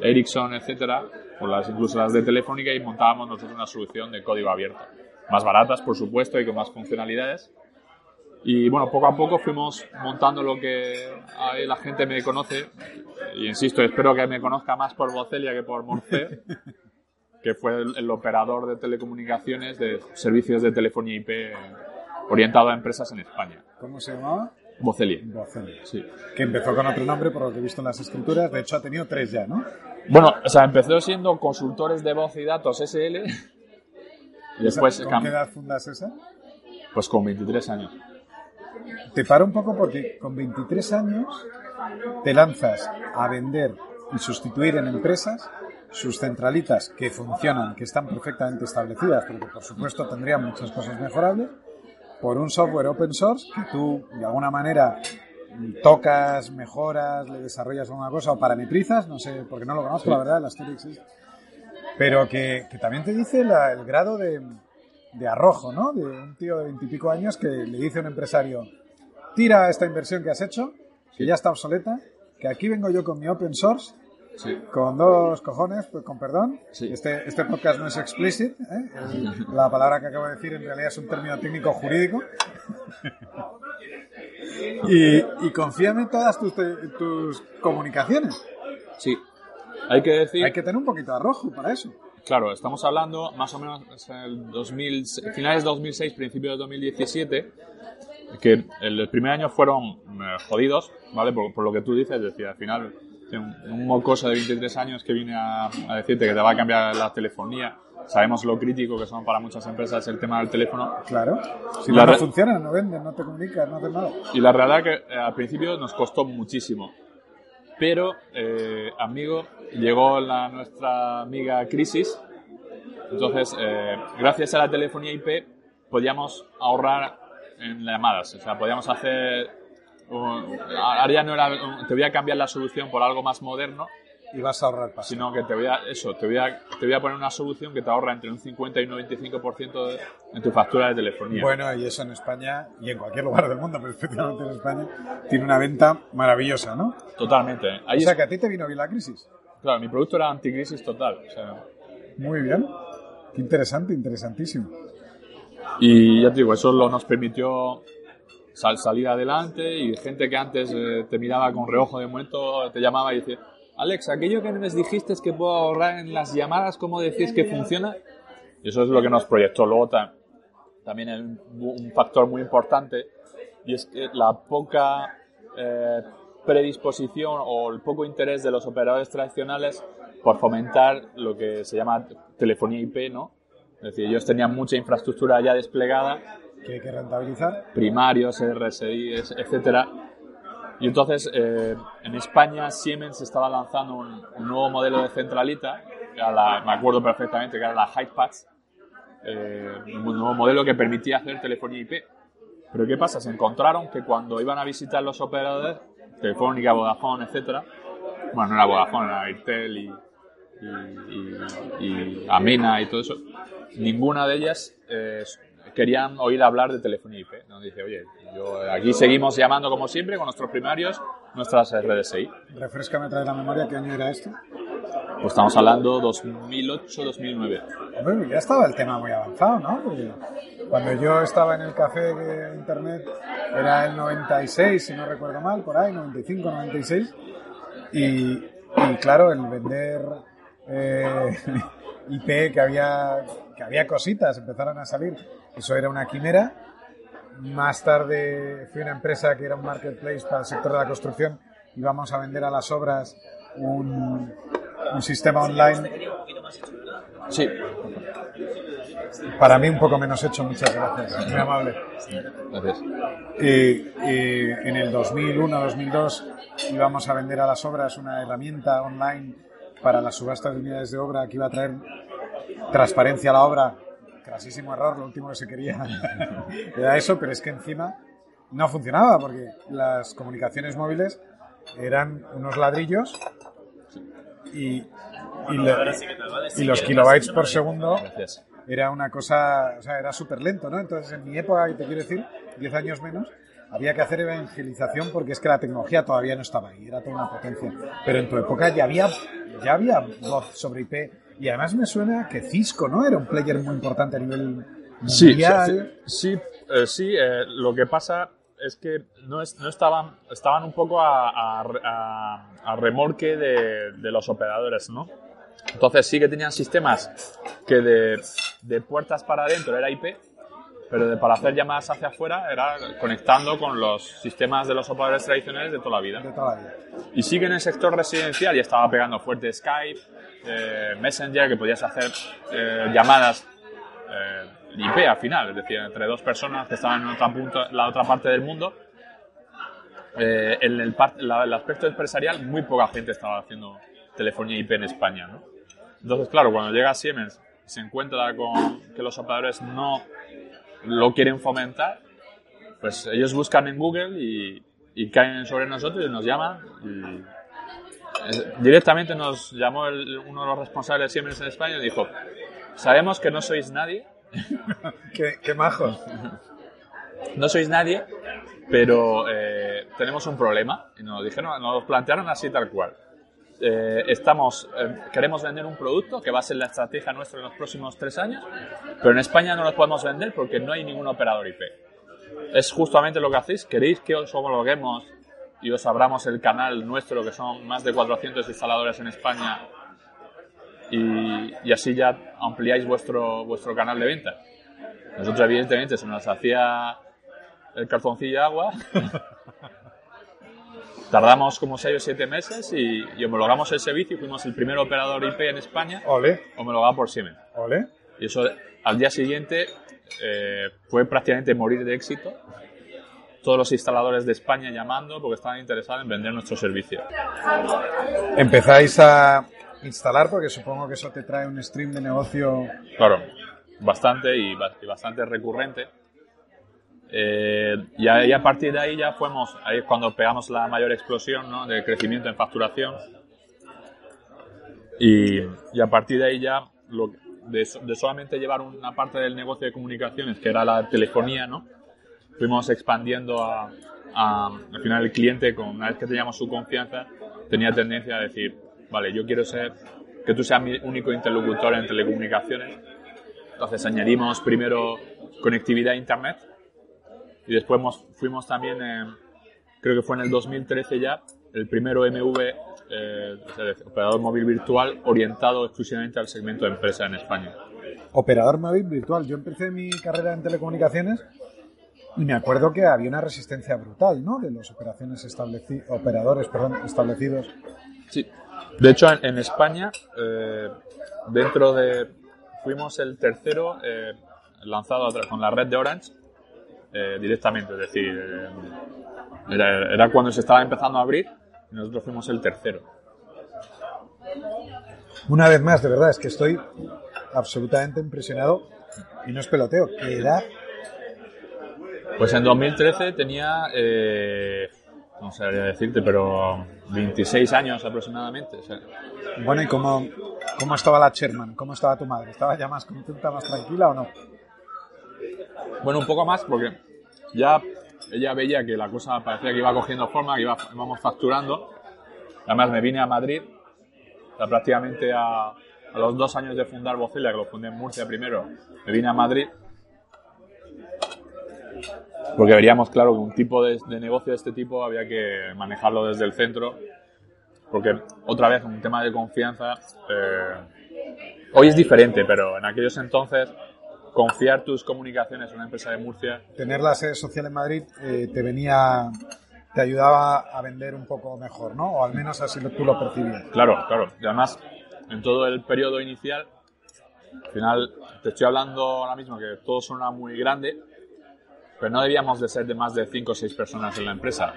Speaker 2: Ericsson, etcétera, por las incluso las de Telefónica y montábamos nosotros una solución de código abierto. Más baratas, por supuesto, y con más funcionalidades. Y bueno, poco a poco fuimos montando lo que la gente me conoce. Y insisto, espero que me conozca más por Vocelia que por Morfe, que fue el, operador de telecomunicaciones de servicios de telefonía IP orientado a empresas en España.
Speaker 1: ¿Cómo se llamaba?
Speaker 2: Bocelia.
Speaker 1: Sí. Que empezó con otro nombre, por lo que he visto en las escrituras. De hecho, ha tenido tres ya, ¿no?
Speaker 2: Bueno, o sea, empezó siendo consultores de voz y datos SL.
Speaker 1: Y después ¿Con qué edad fundas esa?
Speaker 2: Pues con 23 años.
Speaker 1: Te paro un poco porque con 23 años te lanzas a vender y sustituir en empresas sus centralitas que funcionan, que están perfectamente establecidas, pero que por supuesto tendrían muchas cosas mejorables, por un software open source que tú de alguna manera tocas, mejoras, le desarrollas alguna cosa o parametrizas, no sé, porque no lo conozco, la verdad, la historia existe. Pero que, también te dice el grado de, de, arrojo, ¿no? De un tío de veintipico años que le dice a un empresario, tira esta inversión que has hecho, que ya está obsoleta, que aquí vengo yo con mi open source con dos cojones, pues con perdón. Este, este podcast no es explicit. ¿eh? la palabra que acabo de decir en realidad es un término técnico jurídico. y, y confíame en todas tus, tus comunicaciones.
Speaker 2: Sí. Hay que decir.
Speaker 1: Hay que tener un poquito de arrojo para eso.
Speaker 2: Claro, estamos hablando más o menos el 2000, finales de 2006, principios de 2017, que el primer año fueron eh, jodidos, ¿vale? Por, por, lo que tú dices, es decir, al final un, mocoso de 23 años que viene a, decirte que te va a cambiar la telefonía. Sabemos lo crítico que son para muchas empresas el tema del teléfono.
Speaker 1: Claro. Si no, funciona, no venden, no te comunicas, no haces nada.
Speaker 2: Y la realidad es que eh, al principio nos costó muchísimo. Pero, eh, amigo, llegó la, nuestra amiga crisis. Entonces, eh, gracias a la telefonía IP, podíamos ahorrar en llamadas. O sea, podíamos hacer ahora no era, te voy a cambiar la solución por algo más moderno.
Speaker 1: Y vas a ahorrar paso.
Speaker 2: Sino que te voy a, eso, te voy a, te voy a poner una solución que te ahorra entre un 50 y un 95% en tu factura de telefonía.
Speaker 1: Bueno, y eso en España, y en cualquier lugar del mundo, pero especialmente en España, tiene una venta maravillosa, ¿no?
Speaker 2: Totalmente.
Speaker 1: o sea, que a ti te vino bien la crisis.
Speaker 2: Claro, mi producto era anticrisis total.
Speaker 1: Muy bien. Qué interesante, interesantísimo.
Speaker 2: Y ya te digo, eso lo nos permitió salir adelante y gente que antes eh, te miraba con reojo de momento te llamaba y decía, Alex, aquello que me dijiste es que puedo ahorrar en las llamadas, ¿cómo decís que funciona? Y eso es lo que nos proyectó. Luego también hay un, factor muy importante y es que la poca eh, predisposición o el poco interés de los operadores tradicionales por fomentar lo que se llama telefonía IP, ¿no? Es decir, ellos tenían mucha infraestructura ya desplegada.
Speaker 1: Que hay que rentabilizar.
Speaker 2: Primarios, RSI, etcétera. Y entonces, eh, en España, Siemens estaba lanzando un, nuevo modelo de centralita, me acuerdo perfectamente, que era la HighPads, eh, un nuevo modelo que permitía hacer telefonía IP. Pero ¿qué pasa? Se encontraron que cuando iban a visitar los operadores, Telefónica, Vodafone, etcétera, bueno, no era Vodafone, era Airtel y, y, Amena y todo eso, ninguna de ellas eh, querían oír hablar de telefonía IP. Nos dice, oye, yo, aquí seguimos llamando como siempre con nuestros primarios, nuestras RDSI.
Speaker 1: Refrescame otra vez la memoria, ¿qué año era esto?
Speaker 2: Pues estamos hablando 2008-2009.
Speaker 1: Hombre, ya estaba el tema muy avanzado, ¿no? cuando yo estaba en el café de Internet era el 96, si no recuerdo mal, por ahí, 95, 96. Y, y claro, el vender eh, IP, que había, que había cositas, empezaron a salir, eso era una quimera. Más tarde fui a una empresa que era un marketplace para el sector de la construcción y vamos a vender a las obras un, un sistema online.
Speaker 2: Sí.
Speaker 1: Para mí un poco menos hecho, muchas gracias. Muy amable.
Speaker 2: Gracias.
Speaker 1: en el 2001-2002 íbamos a vender a las obras una herramienta online para las subastas de unidades de obra que iba a traer transparencia a la obra. Crasísimo error, lo último que se quería era eso, pero es que encima no funcionaba porque las comunicaciones móviles eran unos ladrillos y, y, los kilobytes por segundo era una cosa, o sea, era súper lento, ¿no? Entonces, en mi época, te quiero decir, 10 años menos, había que hacer evangelización porque es que la tecnología todavía no estaba ahí, era toda una potencia. Pero en tu época ya había, ya había voz sobre IP y además me suena que Cisco, ¿no? Era un player muy importante a nivel mundial.
Speaker 2: Sí, sí, eh, sí eh, lo que pasa es que no, no estaban, estaban un poco a, a, remorque de, de, los operadores, ¿no? Entonces sí que tenían sistemas que de, de puertas para adentro era IP, pero de, para hacer llamadas hacia afuera era conectando con los sistemas de los operadores tradicionales de toda la vida.
Speaker 1: De toda la vida.
Speaker 2: Y sí que en el sector residencial ya estaba pegando fuerte Skype, eh, Messenger, que podías hacer eh, llamadas eh, IP al final, es decir, entre dos personas que estaban en otra punto, la otra parte del mundo. Eh, en el, el, aspecto empresarial, muy poca gente estaba haciendo telefonía IP en España. ¿no? Entonces, claro, cuando llega Siemens se encuentra con que los operadores no lo quieren fomentar, pues ellos buscan en Google y, y caen sobre nosotros y nos llaman. Y, directamente nos llamó uno de los responsables de Siemens en España y dijo, sabemos que no sois nadie,
Speaker 1: qué, qué majo.
Speaker 2: No sois nadie, pero eh, tenemos un problema. Y nos dijeron, nos plantearon así tal cual. Eh, estamos, eh, queremos vender un producto que va a ser la estrategia nuestra en los próximos tres años, pero en España no lo podemos vender porque no hay ningún operador IP. Es justamente lo que hacéis. ¿Queréis que os homologuemos y os abramos el canal nuestro, que son más de 400 instaladores en España, y, así ya ampliáis vuestro, vuestro canal de venta. Nosotros, evidentemente, se nos hacía el calzoncillo de agua. Tardamos como 6 o 7 meses y, homologamos el servicio y fuimos el primer operador IP en España homologado por Siemens. Y eso al día siguiente eh, fue prácticamente morir de éxito. Todos los instaladores de España llamando porque estaban interesados en vender nuestro servicio.
Speaker 1: Empezáis a, instalar, porque supongo que eso te trae un stream de negocio.
Speaker 2: Claro, bastante y, bastante recurrente. Eh, y, a, partir de ahí ya fuimos, ahí es cuando pegamos la mayor explosión ¿no? de crecimiento en facturación. Y, y a partir de ahí ya, lo, de, solamente llevar una parte del negocio de comunicaciones, que era la telefonía, ¿no? Fuimos expandiendo a, a, al final el cliente, con, una vez que teníamos su confianza, tenía tendencia a decir, vale, yo quiero ser, que tú seas mi único interlocutor en telecomunicaciones. Entonces añadimos primero conectividad a Internet y después fuimos también, creo que fue en el 2013 ya, el primero MV, eh, operador móvil virtual orientado exclusivamente al segmento de empresa en España.
Speaker 1: Operador móvil virtual. Yo empecé mi carrera en telecomunicaciones y me acuerdo que había una resistencia brutal, ¿no? De los operaciones operadores perdón, establecidos.
Speaker 2: Sí. De hecho, en, España, eh, dentro de fuimos el tercero eh, lanzado con la red de Orange eh, directamente, es decir, eh, era, era cuando se estaba empezando a abrir y nosotros fuimos el tercero.
Speaker 1: Una vez más, de verdad, es que estoy absolutamente impresionado y no es peloteo. ¿Qué edad?
Speaker 2: Pues en 2013 tenía, eh, no sabría decirte, pero 26 años aproximadamente. o sea,
Speaker 1: Bueno, ¿y cómo, cómo estaba la Sherman? ¿Cómo estaba tu madre? ¿Estaba ya más contenta, más tranquila o no?
Speaker 2: Bueno, un poco más porque ya ella veía que la cosa parecía que iba cogiendo forma, que iba, íbamos facturando. Además me vine a Madrid, o sea, prácticamente a, a los dos años de fundar Bocelia, que lo fundé en Murcia primero, me vine a Madrid. Porque veríamos claro que un tipo de, de negocio de este tipo había que manejarlo desde el centro. Porque otra vez, un tema de confianza. eh, hoy es diferente, pero en aquellos entonces confiar tus comunicaciones en una empresa de Murcia.
Speaker 1: Tener la sede social en Madrid eh, te venía, te ayudaba a vender un poco mejor, ¿no? O al menos así lo- tú lo percibías.
Speaker 2: Claro, claro. Y además, en todo el periodo inicial, al final, te estoy hablando ahora mismo que todo suena muy grande, pero no debíamos de ser de más de 5 o 6 personas en la empresa.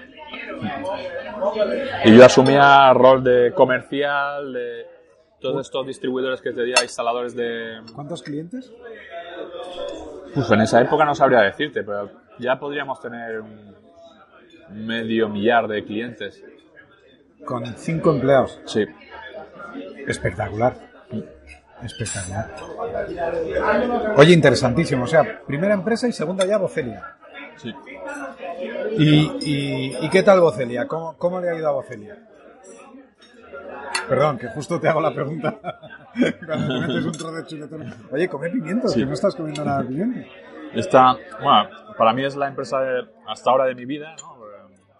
Speaker 2: Y yo asumía rol de comercial, de todos estos distribuidores que te diría instaladores de...
Speaker 1: ¿Cuántos clientes?
Speaker 2: Uf, en esa época no sabría decirte, pero ya podríamos tener un medio millar de clientes.
Speaker 1: Con cinco empleados.
Speaker 2: Sí.
Speaker 1: Espectacular. Espectacular. Oye, interesantísimo. O sea, primera empresa y segunda ya Bocelia.
Speaker 2: Sí.
Speaker 1: ¿Y, y, y qué tal Bocelia? ¿Cómo, ¿Cómo le ha ido a Bocelia? Perdón, que justo te hago la pregunta cuando te metes un trozo de chuletón. Oye, come pimientos,
Speaker 2: Sí.
Speaker 1: que no estás comiendo nada de pimiento.
Speaker 2: Esta, bueno, para mí es la empresa de- hasta ahora de mi vida, ¿no?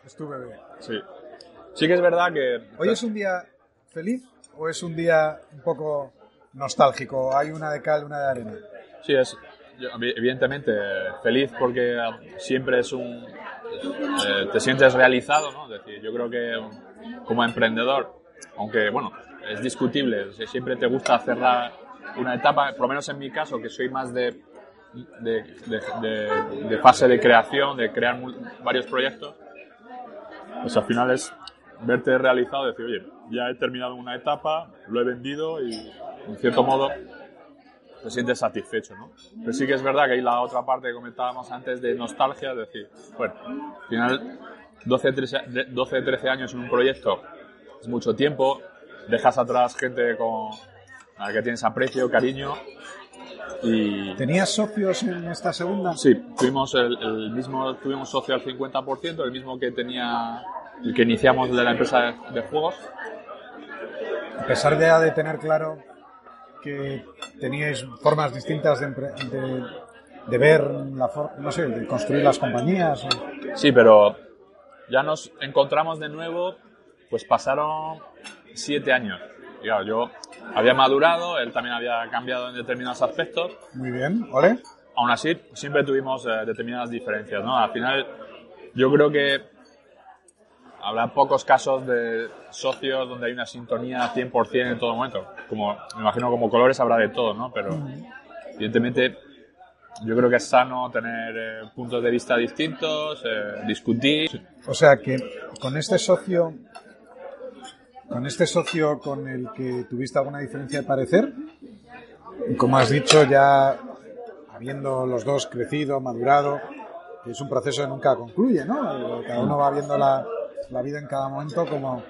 Speaker 1: Es tu bebé.
Speaker 2: Sí. Sí que es verdad que...
Speaker 1: ¿Hoy es un día feliz o es un día un poco nostálgico? Hay una de cal, una de arena.
Speaker 2: Sí, es evidentemente feliz porque eh, siempre es un... eh, te sientes realizado, ¿no? Es decir, yo creo que como emprendedor, aunque, bueno, es discutible, si siempre te gusta cerrar una etapa, por lo menos en mi caso, que soy más de, fase de creación, de crear varios proyectos, pues al final es verte realizado, decir, oye, ya he terminado una etapa, lo he vendido y, en cierto modo, te sientes satisfecho, ¿no? Pero sí que es verdad que hay la otra parte que comentábamos antes de nostalgia, es decir, bueno, al final 12, 13, de- 12 13 años en un proyecto es mucho tiempo, dejas atrás gente con a la que tienes aprecio, cariño y
Speaker 1: ¿Tenías socios en esta segunda?
Speaker 2: sí, tuvimos el, el mismo tuvimos socio al 50%, el mismo que tenía el que iniciamos de la empresa de, de juegos.
Speaker 1: A pesar de, de tener claro que teníais formas distintas de, de, de ver la for- no sé, de construir las compañías. o-
Speaker 2: Sí, pero ya nos encontramos de nuevo, pues pasaron siete años. Y claro, yo había madurado, él también había cambiado en determinados aspectos.
Speaker 1: Muy bien, ¿ole?
Speaker 2: Aún así, siempre tuvimos eh, determinadas diferencias, ¿no? Al final, yo creo que habrá pocos casos de socios donde hay una sintonía 100% en todo momento. Como, me imagino como colores habrá de todo, ¿no? Pero, evidentemente, yo creo que es sano tener eh, puntos de vista distintos, eh, discutir.
Speaker 1: O sea que con este socio, con este socio con el que tuviste alguna diferencia de parecer, como has dicho, ya habiendo los dos crecido, madurado, que es un proceso que nunca concluye, ¿no? Cada uno va viendo la, la vida en cada momento como,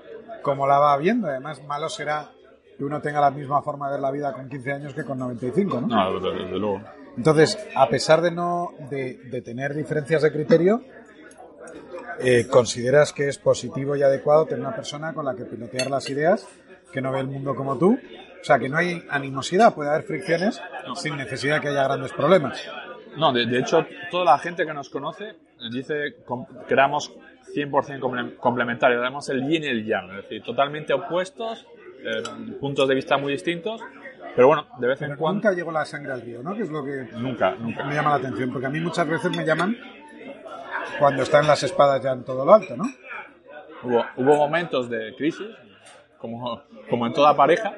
Speaker 1: como la va viendo. Además, malo será que uno tenga la misma forma de ver la vida con 15 años que con 95, ¿no?
Speaker 2: No, desde, desde luego.
Speaker 1: Entonces, a pesar de no de, de tener diferencias de criterio, eh, consideras que es positivo y adecuado tener una persona con la que pilotear las ideas, que no ve el mundo como tú. O sea, que no hay animosidad, puede haber fricciones sin necesidad de que haya grandes problemas.
Speaker 2: No, de, de hecho, toda la gente que nos conoce dice que éramos 100% comple- complementarios, éramos el yin y el yang, es decir, totalmente opuestos, eh, puntos de vista muy distintos, pero bueno, de vez en
Speaker 1: Pero
Speaker 2: cuando...
Speaker 1: nunca llegó la sangre al río, ¿no? Que es lo que
Speaker 2: Nunca, nunca.
Speaker 1: me llama la atención, porque a mí muchas veces me llaman cuando están las espadas ya en todo lo alto, ¿no?
Speaker 2: Hubo, hubo momentos de crisis, como, como en toda pareja,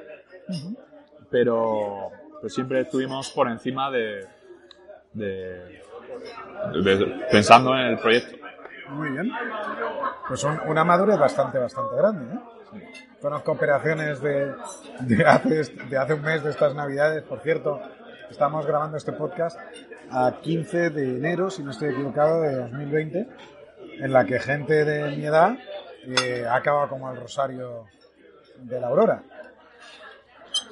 Speaker 2: pero pero siempre estuvimos por encima de, de, de- pensando en el proyecto.
Speaker 1: Muy bien. Pues un- una madurez bastante, bastante grande, ¿eh? Conozco operaciones de, de, hace, de hace un mes de estas navidades, por cierto. Estamos grabando este podcast a 15 de enero, si no estoy equivocado, de 2020, en la que gente de mi edad eh, ha acabado como el rosario de la aurora.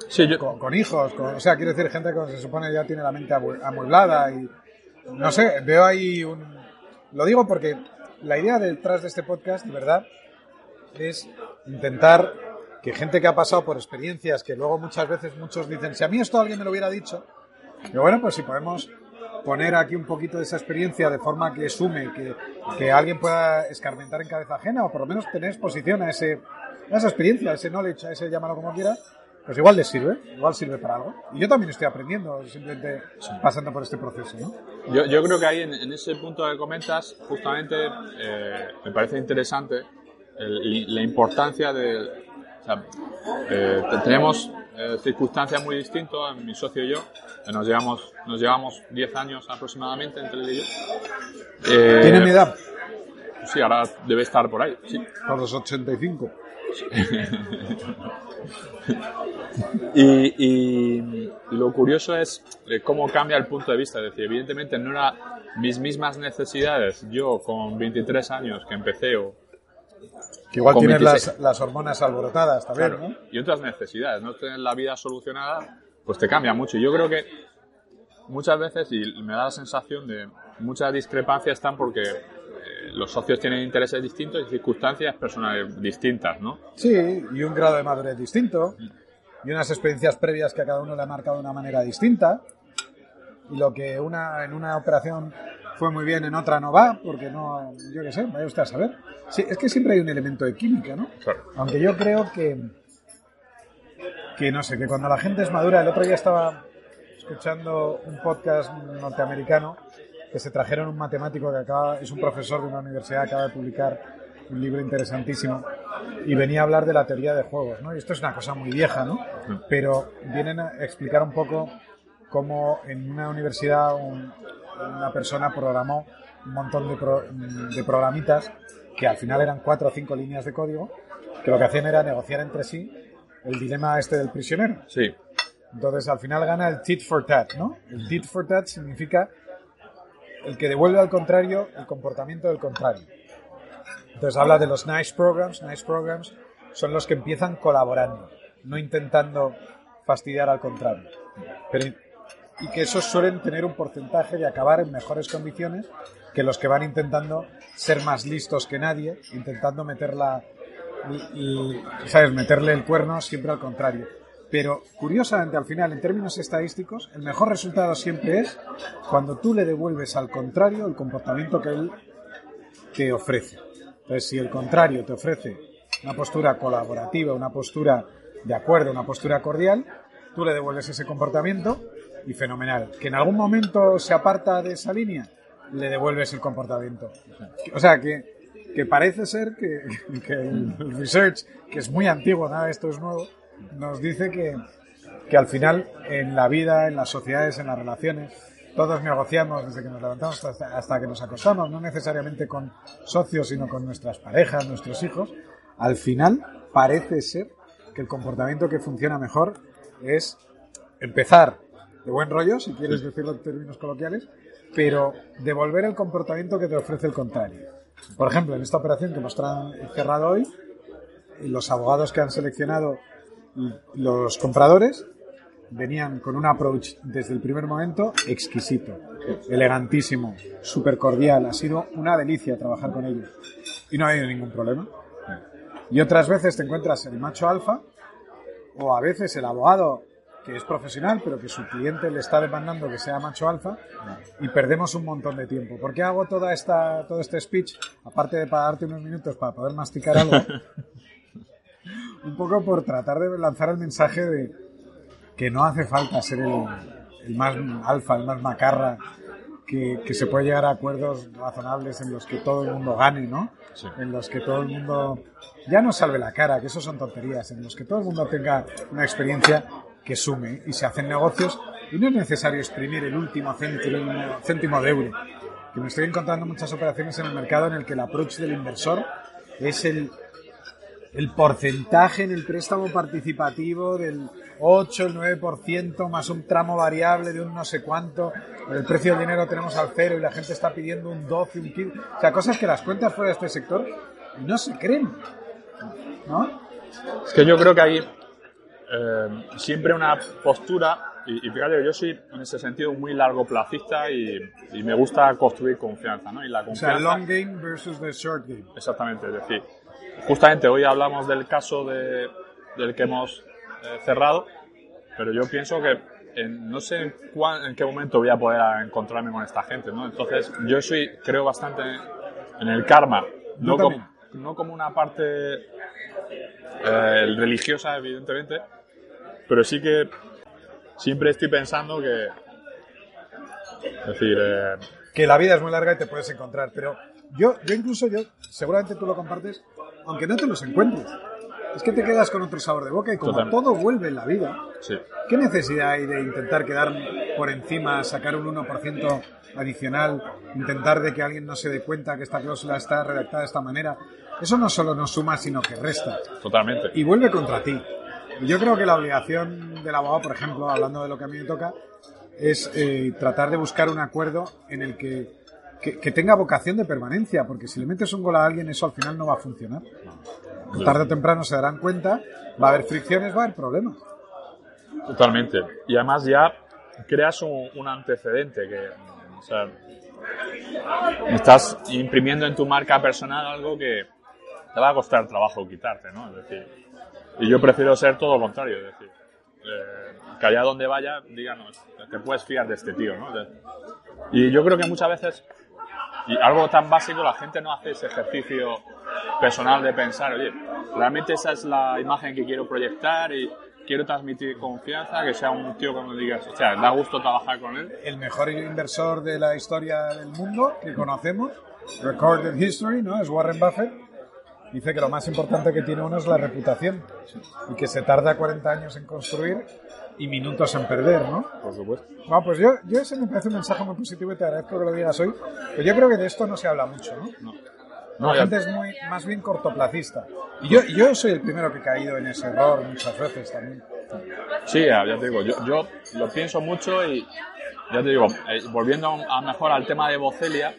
Speaker 2: Sí, yo,
Speaker 1: Con, con hijos, con- o sea, quiero decir, gente que se supone ya tiene la mente amu- amueblada y no sé, veo ahí un... Lo digo porque la idea detrás de este podcast, de verdad, es intentar que gente que ha pasado por experiencias que luego muchas veces muchos dicen, si a mí esto alguien me lo hubiera dicho, pero bueno, pues si podemos poner aquí un poquito de esa experiencia de forma que sume, que, que alguien pueda escarmentar en cabeza ajena o por lo menos tener exposición a, ese, a esa experiencia, a ese knowledge, a ese llámalo como quieras, pues igual les sirve, igual sirve para algo. Y yo también estoy aprendiendo, simplemente pasando por este proceso, ¿no?
Speaker 2: Yo, yo creo que ahí en, en ese punto que comentas, justamente eh, me parece interesante el- la importancia de. o sea, eh, te- tenemos eh, circunstancias muy distintas, mi socio y yo, que nos llevamos, nos llevamos 10 años aproximadamente entre él y yo. Eh,
Speaker 1: ¿Tiene mi edad?
Speaker 2: Sí, ahora debe estar por ahí. Sí.
Speaker 1: Por los 85.
Speaker 2: Y, y lo curioso es eh, cómo cambia el punto de vista. Es decir, evidentemente no eran mis mismas necesidades yo con 23 años que empecé o
Speaker 1: Que igual tienes
Speaker 2: 26.
Speaker 1: las, las hormonas alborotadas también,
Speaker 2: Claro,
Speaker 1: ¿no?
Speaker 2: y otras necesidades, no tener la vida solucionada, pues te cambia mucho. Yo creo que muchas veces, y me da la sensación de muchas discrepancias están porque eh, los socios tienen intereses distintos y circunstancias personales distintas, ¿no?
Speaker 1: Sí, y un grado de madurez distinto, y unas experiencias previas que a cada uno le ha marcado de una manera distinta, y lo que una en una operación fue muy bien, en otra no va, porque no, yo qué sé, vaya usted a saber. Sí, es que siempre hay un elemento de química, ¿no?
Speaker 2: Claro.
Speaker 1: Aunque yo creo que, que no sé, que cuando la gente es madura, el otro día estaba escuchando un podcast norteamericano que se trajeron un matemático que acaba, es un profesor de una universidad, acaba de publicar un libro interesantísimo y venía a hablar de la teoría de juegos, ¿no? Y esto es una cosa muy vieja, ¿no? Pero vienen a explicar un poco cómo en una universidad un- una persona programó un montón de, pro- de programitas que al final eran cuatro o cinco líneas de código que lo que hacían era negociar entre sí el dilema este del prisionero.
Speaker 2: Sí,
Speaker 1: Entonces al final gana el tit for tat, ¿no? El tit for tat significa el que devuelve al contrario el comportamiento del contrario. Entonces habla de los nice programs. Nice programs son los que empiezan colaborando, no intentando fastidiar al contrario. Pero, y que esos suelen tener un porcentaje de acabar en mejores condiciones que los que van intentando ser más listos que nadie, intentando meterla, y- y, ¿sabes? meterle el cuerno siempre al contrario. Pero curiosamente, al final, en términos estadísticos, el mejor resultado siempre es cuando tú le devuelves al contrario el comportamiento que él te ofrece. Entonces, si el contrario te ofrece una postura colaborativa, una postura de acuerdo, una postura cordial, tú le devuelves ese comportamiento y fenomenal. Que en algún momento se aparta de esa línea, le devuelves el comportamiento. O sea, que, que parece ser que, que el research, que es muy antiguo, nada de esto es nuevo, nos dice que, que al final en la vida, en las sociedades, en las relaciones, todos negociamos desde que nos levantamos hasta, hasta que nos acostamos, no necesariamente con socios, sino con nuestras parejas, nuestros hijos. Al final parece ser que el comportamiento que funciona mejor es empezar de buen rollo, si quieres decirlo en términos coloquiales, pero devolver el comportamiento que te ofrece el contrario. Por ejemplo, en esta operación que hemos tra- cerrado hoy, los abogados que han seleccionado los compradores venían con un approach desde el primer momento exquisito, elegantísimo, súper cordial. Ha sido una delicia trabajar con ellos y no ha habido ningún problema. Y otras veces te encuentras el macho alfa o a veces el abogado que es profesional pero que su cliente le está demandando que sea macho alfa y perdemos un montón de tiempo. ¿Por qué hago toda esta, todo este speech? Aparte de para darte unos minutos para poder masticar algo, un poco por tratar de lanzar el mensaje de que no hace falta ser el, el más alfa, el más macarra, que, que, se puede llegar a acuerdos razonables en los que todo el mundo gane, ¿no?
Speaker 2: Sí.
Speaker 1: En los que todo el mundo ya no salve la cara, que eso son tonterías, en los que todo el mundo tenga una experiencia que sume y se hacen negocios y no es necesario exprimir el último céntimo, céntimo de euro. Que me estoy encontrando muchas operaciones en el mercado en el que el approach del inversor es el, el porcentaje en el préstamo participativo del 8, el 9% más un tramo variable de un no sé cuánto. El precio del dinero tenemos al cero y la gente está pidiendo un 12, un 15. O sea, cosas que las cuentas fuera de este sector no se creen. ¿No?
Speaker 2: Es que yo creo que hay eh, siempre una postura, y, fíjate, yo soy en ese sentido muy largo placista y, me gusta construir confianza, ¿no? Y la confianza,
Speaker 1: o sea, long game versus the short game.
Speaker 2: Exactamente, es decir, justamente hoy hablamos del caso de, del que hemos eh, cerrado, pero yo pienso que no sé en, qué momento voy a poder encontrarme con esta gente, ¿no? Entonces, yo soy, creo bastante en el karma, no como, no como una parte eh, religiosa, evidentemente, pero sí que siempre estoy pensando que. Es decir. Eh,
Speaker 1: que la vida es muy larga y te puedes encontrar, pero yo, yo incluso, yo, seguramente tú lo compartes, aunque no te los encuentres. Es que te quedas con otro sabor de boca y como todo vuelve en la vida, ¿qué necesidad hay de intentar quedar por encima, sacar un 1% adicional, intentar de que alguien no se dé cuenta que esta cláusula está redactada de esta manera? Eso no solo nos suma, sino que resta.
Speaker 2: Totalmente.
Speaker 1: Y vuelve contra ti. Yo creo que la obligación del abogado, por ejemplo, hablando de lo que a mí me toca, es eh, tratar de buscar un acuerdo en el que, que, tenga vocación de permanencia, porque si le metes un gol a alguien, eso al final no va a funcionar. Tarde o temprano se darán cuenta, va a haber fricciones, va a haber problemas.
Speaker 2: Totalmente. Y además ya creas un, antecedente que, o sea, estás imprimiendo en tu marca personal algo que te va a costar trabajo quitarte, ¿no? Es decir, y yo prefiero ser todo lo contrario, es decir, eh, que allá donde vaya, díganos, te puedes fiar de este tío, ¿no? y yo creo que muchas veces, y algo tan básico, la gente no hace ese ejercicio personal de pensar, oye, realmente esa es la imagen que quiero proyectar y quiero transmitir confianza, que sea un tío cuando digas, o sea, da gusto trabajar con él.
Speaker 1: El mejor inversor de la historia del mundo que conocemos, Recorded History, ¿no? Es Warren Buffett dice que lo más importante que tiene uno es la reputación y que se tarda 40 años en construir y minutos en perder, ¿no?
Speaker 2: Por supuesto.
Speaker 1: Bueno, pues yo, yo ese me parece un mensaje muy positivo y te agradezco que lo digas hoy. Pero yo creo que de esto no se habla mucho, ¿no? No. la gente es muy, más bien cortoplacista. Y yo, yo soy el primero que he caído en ese error muchas veces también.
Speaker 2: Sí, ya te digo, yo, yo lo pienso mucho y ya te digo, eh, volviendo a mejor al tema de Bocelia,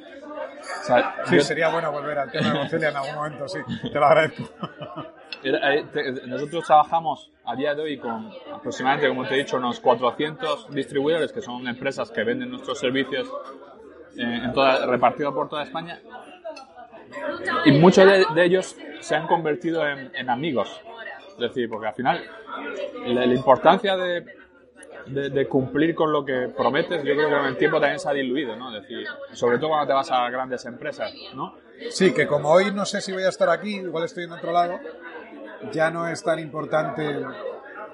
Speaker 1: sí, sería bueno volver al tema de Bocelia en algún momento, sí, te lo agradezco.
Speaker 2: Eh, nosotros trabajamos a día de hoy con aproximadamente, como te he dicho, unos 400 distribuidores que son empresas que venden nuestros servicios eh, en toda, repartidos por toda España. Y muchos de, ellos se han convertido en, amigos. Es decir, porque al final la importancia de, de, cumplir con lo que prometes, yo creo que con el tiempo también se ha diluido, ¿no? decir, sobre todo cuando te vas a grandes empresas, ¿no?
Speaker 1: Sí, que como hoy no sé si voy a estar aquí, igual estoy en otro lado, ya no es tan importante.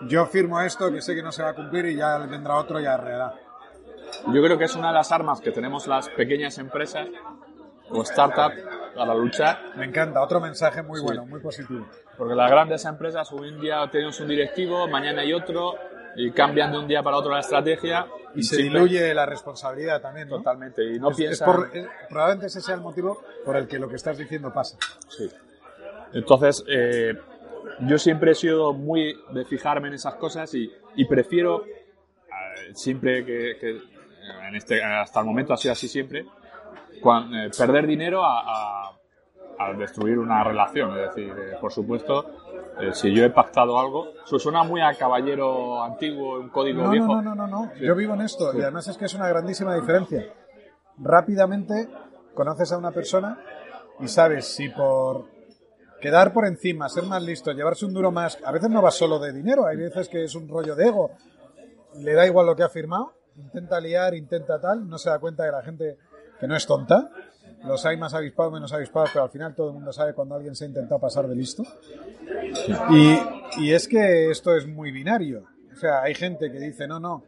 Speaker 1: Yo firmo esto que sé que no se va a cumplir y ya vendrá otro y arreglará.
Speaker 2: Yo creo que es una de las armas que tenemos las pequeñas empresas o startups para luchar.
Speaker 1: Me encanta, otro mensaje muy bueno, muy positivo.
Speaker 2: Porque las grandes empresas, hoy en día tenemos un directivo, mañana hay otro, y cambian de un día para otro la estrategia.
Speaker 1: Y, se diluye la responsabilidad también.
Speaker 2: Totalmente. Y no
Speaker 1: probablemente ese sea el motivo por el que lo que estás diciendo pasa.
Speaker 2: Sí. Entonces, eh, yo siempre he sido muy de fijarme en esas cosas y, y prefiero, eh, siempre que, que, en este, hasta el momento ha sido así siempre, eh, perder dinero a, a, destruir una relación. Es decir, por supuesto, eh, si yo he pactado algo, eso suena muy a caballero antiguo, un código
Speaker 1: no,
Speaker 2: viejo.
Speaker 1: No, no, no, no, yo vivo en esto y además es que es una grandísima diferencia. Rápidamente conoces a una persona y sabes si por quedar por encima, ser más listo, llevarse un duro más, a veces no va solo de dinero, hay veces que es un rollo de ego, le da igual lo que ha firmado, intenta liar, intenta tal, no se da cuenta de la gente que no es tonta los hay más avispados, menos avispados, pero al final todo el mundo sabe cuando alguien se ha intentado pasar de listo. Y, es que esto es muy binario. O sea, hay gente que dice, no, no,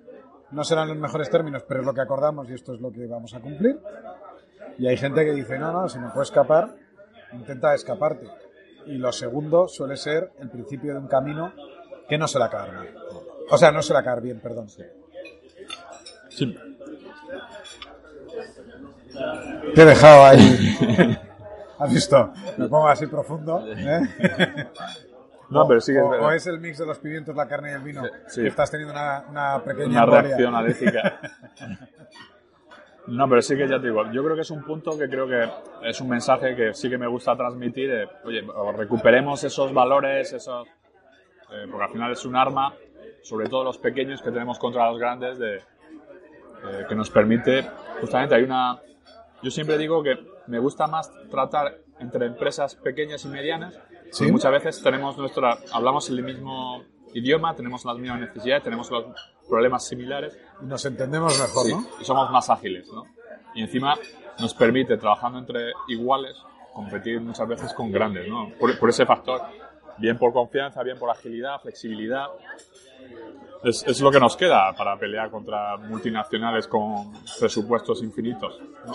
Speaker 1: no serán los mejores términos, pero es lo que acordamos y esto es lo que vamos a cumplir. Y hay gente que dice, no, no, si me puedo escapar, intenta escaparte. Y lo segundo suele ser el principio de un camino que no se la acabar O sea, no suele caer bien, perdón.
Speaker 2: Sí.
Speaker 1: Te he dejado ahí. ¿Has visto? Me pongo así profundo. ¿eh?
Speaker 2: No, pero sí que es
Speaker 1: o,
Speaker 2: verdad.
Speaker 1: o es el mix de los pimientos, la carne y el vino.
Speaker 2: Sí.
Speaker 1: Que estás teniendo una, una pequeña
Speaker 2: Una
Speaker 1: embolia.
Speaker 2: reacción alérgica. No, pero sí que ya te digo, yo creo que es un punto que creo que es un mensaje que sí que me gusta transmitir. eh, oye, recuperemos esos valores, esos, eh, porque al final es un arma, sobre todo los pequeños que tenemos contra los grandes, de, eh, que nos permite, justamente hay una, yo siempre digo que me gusta más tratar entre empresas pequeñas y medianas,
Speaker 1: Sí.
Speaker 2: muchas veces tenemos nuestra, hablamos el mismo idioma, tenemos las mismas necesidades, tenemos los problemas similares
Speaker 1: Y nos entendemos mejor,
Speaker 2: Sí,
Speaker 1: ¿no?
Speaker 2: y somos más ágiles, ¿no? Y encima nos permite, trabajando entre iguales, competir muchas veces con grandes, ¿no? Por, por ese factor, bien por confianza, bien por agilidad, flexibilidad. Es, es lo que nos queda para pelear contra multinacionales con presupuestos infinitos, ¿no?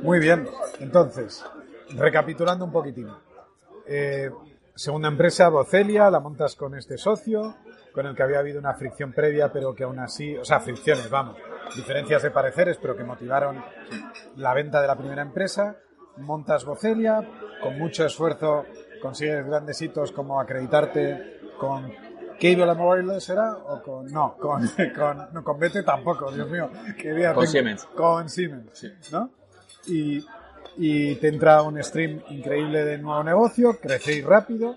Speaker 1: Muy bien. Entonces, recapitulando un poquitín. Eh, segunda empresa, Bocelia, la montas con este socio, con el que había habido una fricción previa, pero que aún así, o sea, fricciones, vamos, diferencias de pareceres, pero que motivaron la venta de la primera empresa. Montas Bocelia, con mucho esfuerzo consigues grandes hitos como acreditarte con Cable and Wireless, ¿era? O con, no, con, con, no, con BT tampoco, Dios mío. qué día
Speaker 2: Con
Speaker 1: tengo.
Speaker 2: Siemens.
Speaker 1: Con Siemens,
Speaker 2: Sí.
Speaker 1: ¿no? Y, y te entra un stream increíble de nuevo negocio, crecéis rápido.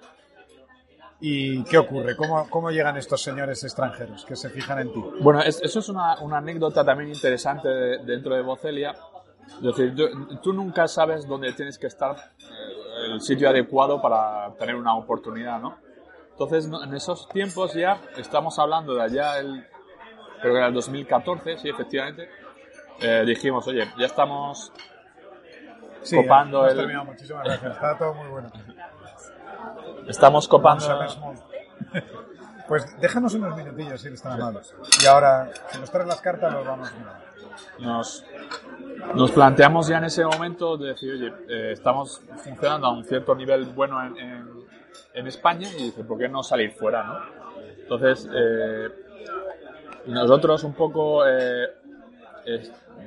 Speaker 1: ¿Y qué ocurre? ¿Cómo, cómo llegan estos señores extranjeros que se fijan en ti?
Speaker 2: Bueno, es- eso es una, anécdota también interesante de- dentro de Bocelia. Es decir, tú, nunca sabes dónde tienes que estar, eh, el sitio adecuado para tener una oportunidad, ¿no? Entonces, en esos tiempos ya, estamos hablando de allá, el, creo que era el 2014, sí, efectivamente, eh, dijimos, oye, ya estamos
Speaker 1: Sí,
Speaker 2: Copando el-
Speaker 1: terminado. Muchísimas gracias. Está todo muy bueno.
Speaker 2: Estamos copando.
Speaker 1: Pues déjanos unos minutillos si eres tan amable. Y ahora, si nos traes las cartas, los vamos mirando.
Speaker 2: Nos, nos planteamos ya en ese momento de decir, oye, eh, estamos funcionando a un cierto nivel bueno en, en- en España y dice, ¿por qué no salir fuera, no? Entonces, eh, nosotros un poco, eh,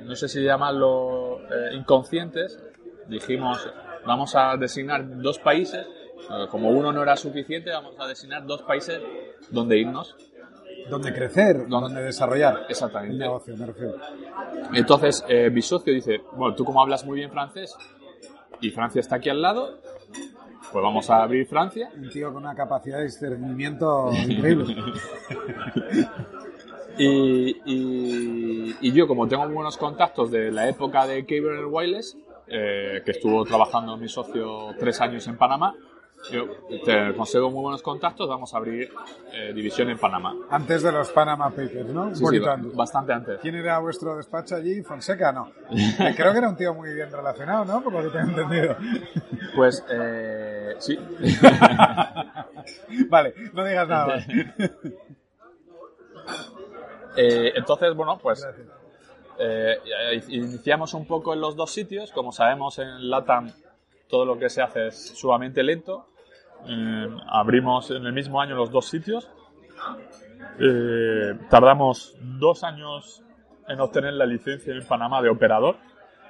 Speaker 2: no sé si llamarlo eh, inconscientes, dijimos, vamos a designar dos países, eh, como uno no era suficiente, vamos a designar dos países donde irnos.
Speaker 1: ¿Dónde crecer?
Speaker 2: ¿Dónde
Speaker 1: desarrollar? El
Speaker 2: Exactamente.
Speaker 1: negocio, me refiero.
Speaker 2: Entonces, eh, mi socio dice, bueno, tú como hablas muy bien francés y Francia está aquí al lado, pues vamos a abrir Francia.
Speaker 1: Un tío con una capacidad de discernimiento increíble.
Speaker 2: Y, y- y yo, como tengo buenos contactos de la época de Cable Wireless, eh, que estuvo trabajando mi socio tres años en Panamá, yo te consigo muy buenos contactos, vamos a abrir eh, división en Panamá.
Speaker 1: Antes de los Panama Papers, ¿no?
Speaker 2: Sí, bastante antes.
Speaker 1: ¿Quién era vuestro despacho allí? ¿Fonseca? No. Eh, Creo que era un tío muy bien relacionado, ¿no? Por lo que tengo entendido.
Speaker 2: Pues eh, sí,
Speaker 1: vale, no digas nada más.
Speaker 2: Eh, entonces, bueno, pues
Speaker 1: Gracias.
Speaker 2: Eh, iniciamos un poco en los dos sitios. Como sabemos, en LATAM todo lo que se hace es sumamente lento. Eh, abrimos en el mismo año los dos sitios. Eh, tardamos dos años en obtener la licencia en Panamá de operador